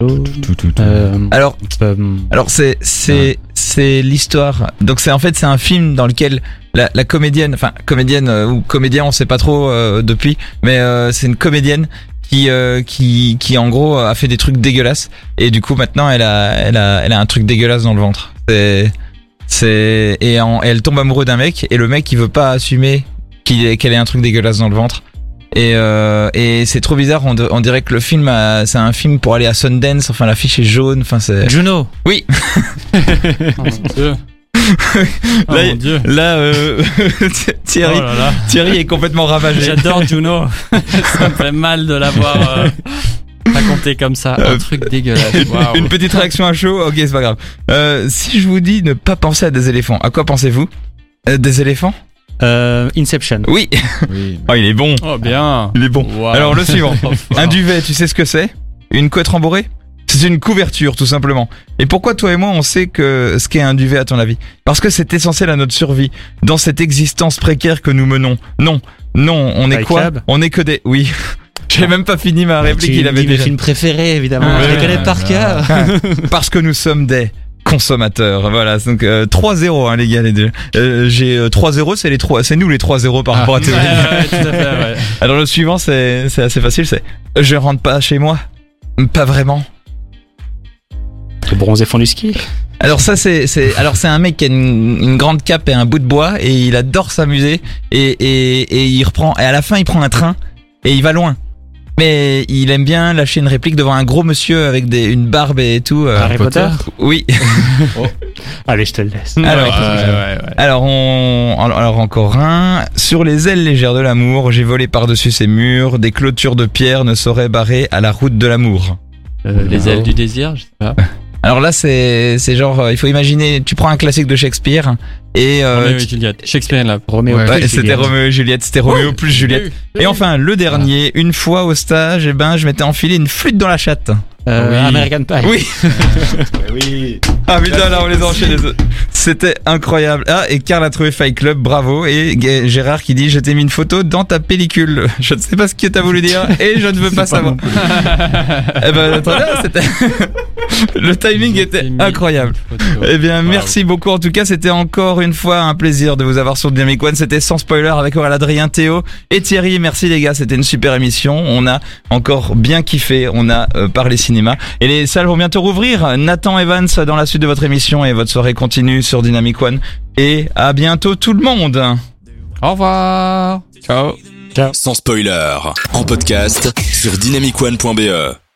Euh, Alors, euh, alors c'est c'est c'est l'histoire. Donc c'est en fait c'est un film dans lequel la, la comédienne, enfin comédienne euh, ou comédien, on sait pas trop euh, depuis, mais c'est une comédienne qui qui qui en gros a fait des trucs dégueulasses et du coup maintenant elle a elle a elle a un truc dégueulasse dans le ventre. C'est c'est et en- elle tombe amoureuse d'un mec et le mec il veut pas assumer qu'il qu'elle ait un truc dégueulasse dans le ventre. Et, euh, et c'est trop bizarre, on, dirait que le film, a- c'est un film pour aller à Sundance, enfin l'affiche est jaune, enfin c'est... Juno. Oui, Oh mon Dieu. Oh Là, mon Dieu. là euh, Thierry, Oh là là. Thierry est complètement ravagé. J'adore Juno. ça me fait mal de l'avoir euh, raconté comme ça. Un Euh, truc dégueulasse. Waouh. Une petite réaction à chaud, ok c'est pas grave. Euh, si je vous dis ne pas penser à des éléphants, à quoi pensez-vous? Euh, Des éléphants? Euh, Inception. Oui. Oui. Oh, il est bon. Oh, bien. Il est bon. Wow. Alors le suivant. Un duvet, tu sais ce que c'est? Une couette rembourrée? C'est une couverture, tout simplement. Et pourquoi toi et moi, on sait que ce qu'est un duvet, à ton avis? Parce que c'est essentiel à notre survie, dans cette existence précaire que nous menons. Non, non, on est quoi? On est que des... Oui. J'ai même pas fini ma réplique, il avait déjà... films préférés, évidemment. Ah, je les connais par cœur. Parce que nous sommes des consommateurs. Voilà, donc euh, 3-0 hein, les gars les deux. Euh, j'ai euh, 3-0, c'est les trois c'est nous les 3-0 par rapport à Ouais, Théorie. ouais, tout à fait, ouais. Alors le suivant c'est c'est assez facile, c'est je rentre pas chez moi. Pas vraiment. Le bronzé fond du ski. Alors ça c'est c'est alors c'est un mec qui a une, une grande cape et un bout de bois et il adore s'amuser et, et et il reprend et à la fin il prend un train et il va loin. Mais il aime bien lâcher une réplique devant un gros monsieur avec des, une barbe et tout. euh. Harry Potter? Oui. Allez, je te le laisse. Alors, Ouais, ouais, ouais. alors, on, alors encore un. Sur les ailes légères de l'amour, j'ai volé par-dessus ces murs. Des clôtures de pierre ne sauraient barrer à la route de l'amour. Euh, les ailes du désir, je sais pas. Alors là, c'est c'est genre, euh, il faut imaginer, tu prends un classique de Shakespeare et euh, Roméo et Juliette. Shakespeare là. Roméo Ouais. plus Ouais, c'était. Roméo et Juliette, c'était Roméo plus Juliette. Et enfin, le dernier, une fois au stage, eh ben, je m'étais enfilé une flûte dans la chatte. Euh, Oui. American Pie. Oui. Oui. Ah putain, là on les enchaîne. C'était incroyable. Ah, et Karl a trouvé Fight Club, bravo. Et Gérard qui dit, je t'ai mis une photo dans ta pellicule. Je ne sais pas ce que t'as voulu dire et je ne veux pas savoir. eh ben, attendez, c'était... Le timing était incroyable. Eh bien, merci beaucoup. En tout cas, c'était encore une fois un plaisir de vous avoir sur Dynamic One. C'était sans spoiler avec Aurélien Adrien, Théo et Thierry. Merci les gars, c'était une super émission. On a encore bien kiffé. On a euh, parlé cinéma. Et les salles vont bientôt rouvrir. Nathan Evans dans la suite de votre émission et votre soirée continue sur Dynamic One. Et à bientôt tout le monde. Au revoir. Ciao. Sans spoiler, en podcast sur dynamicone.be.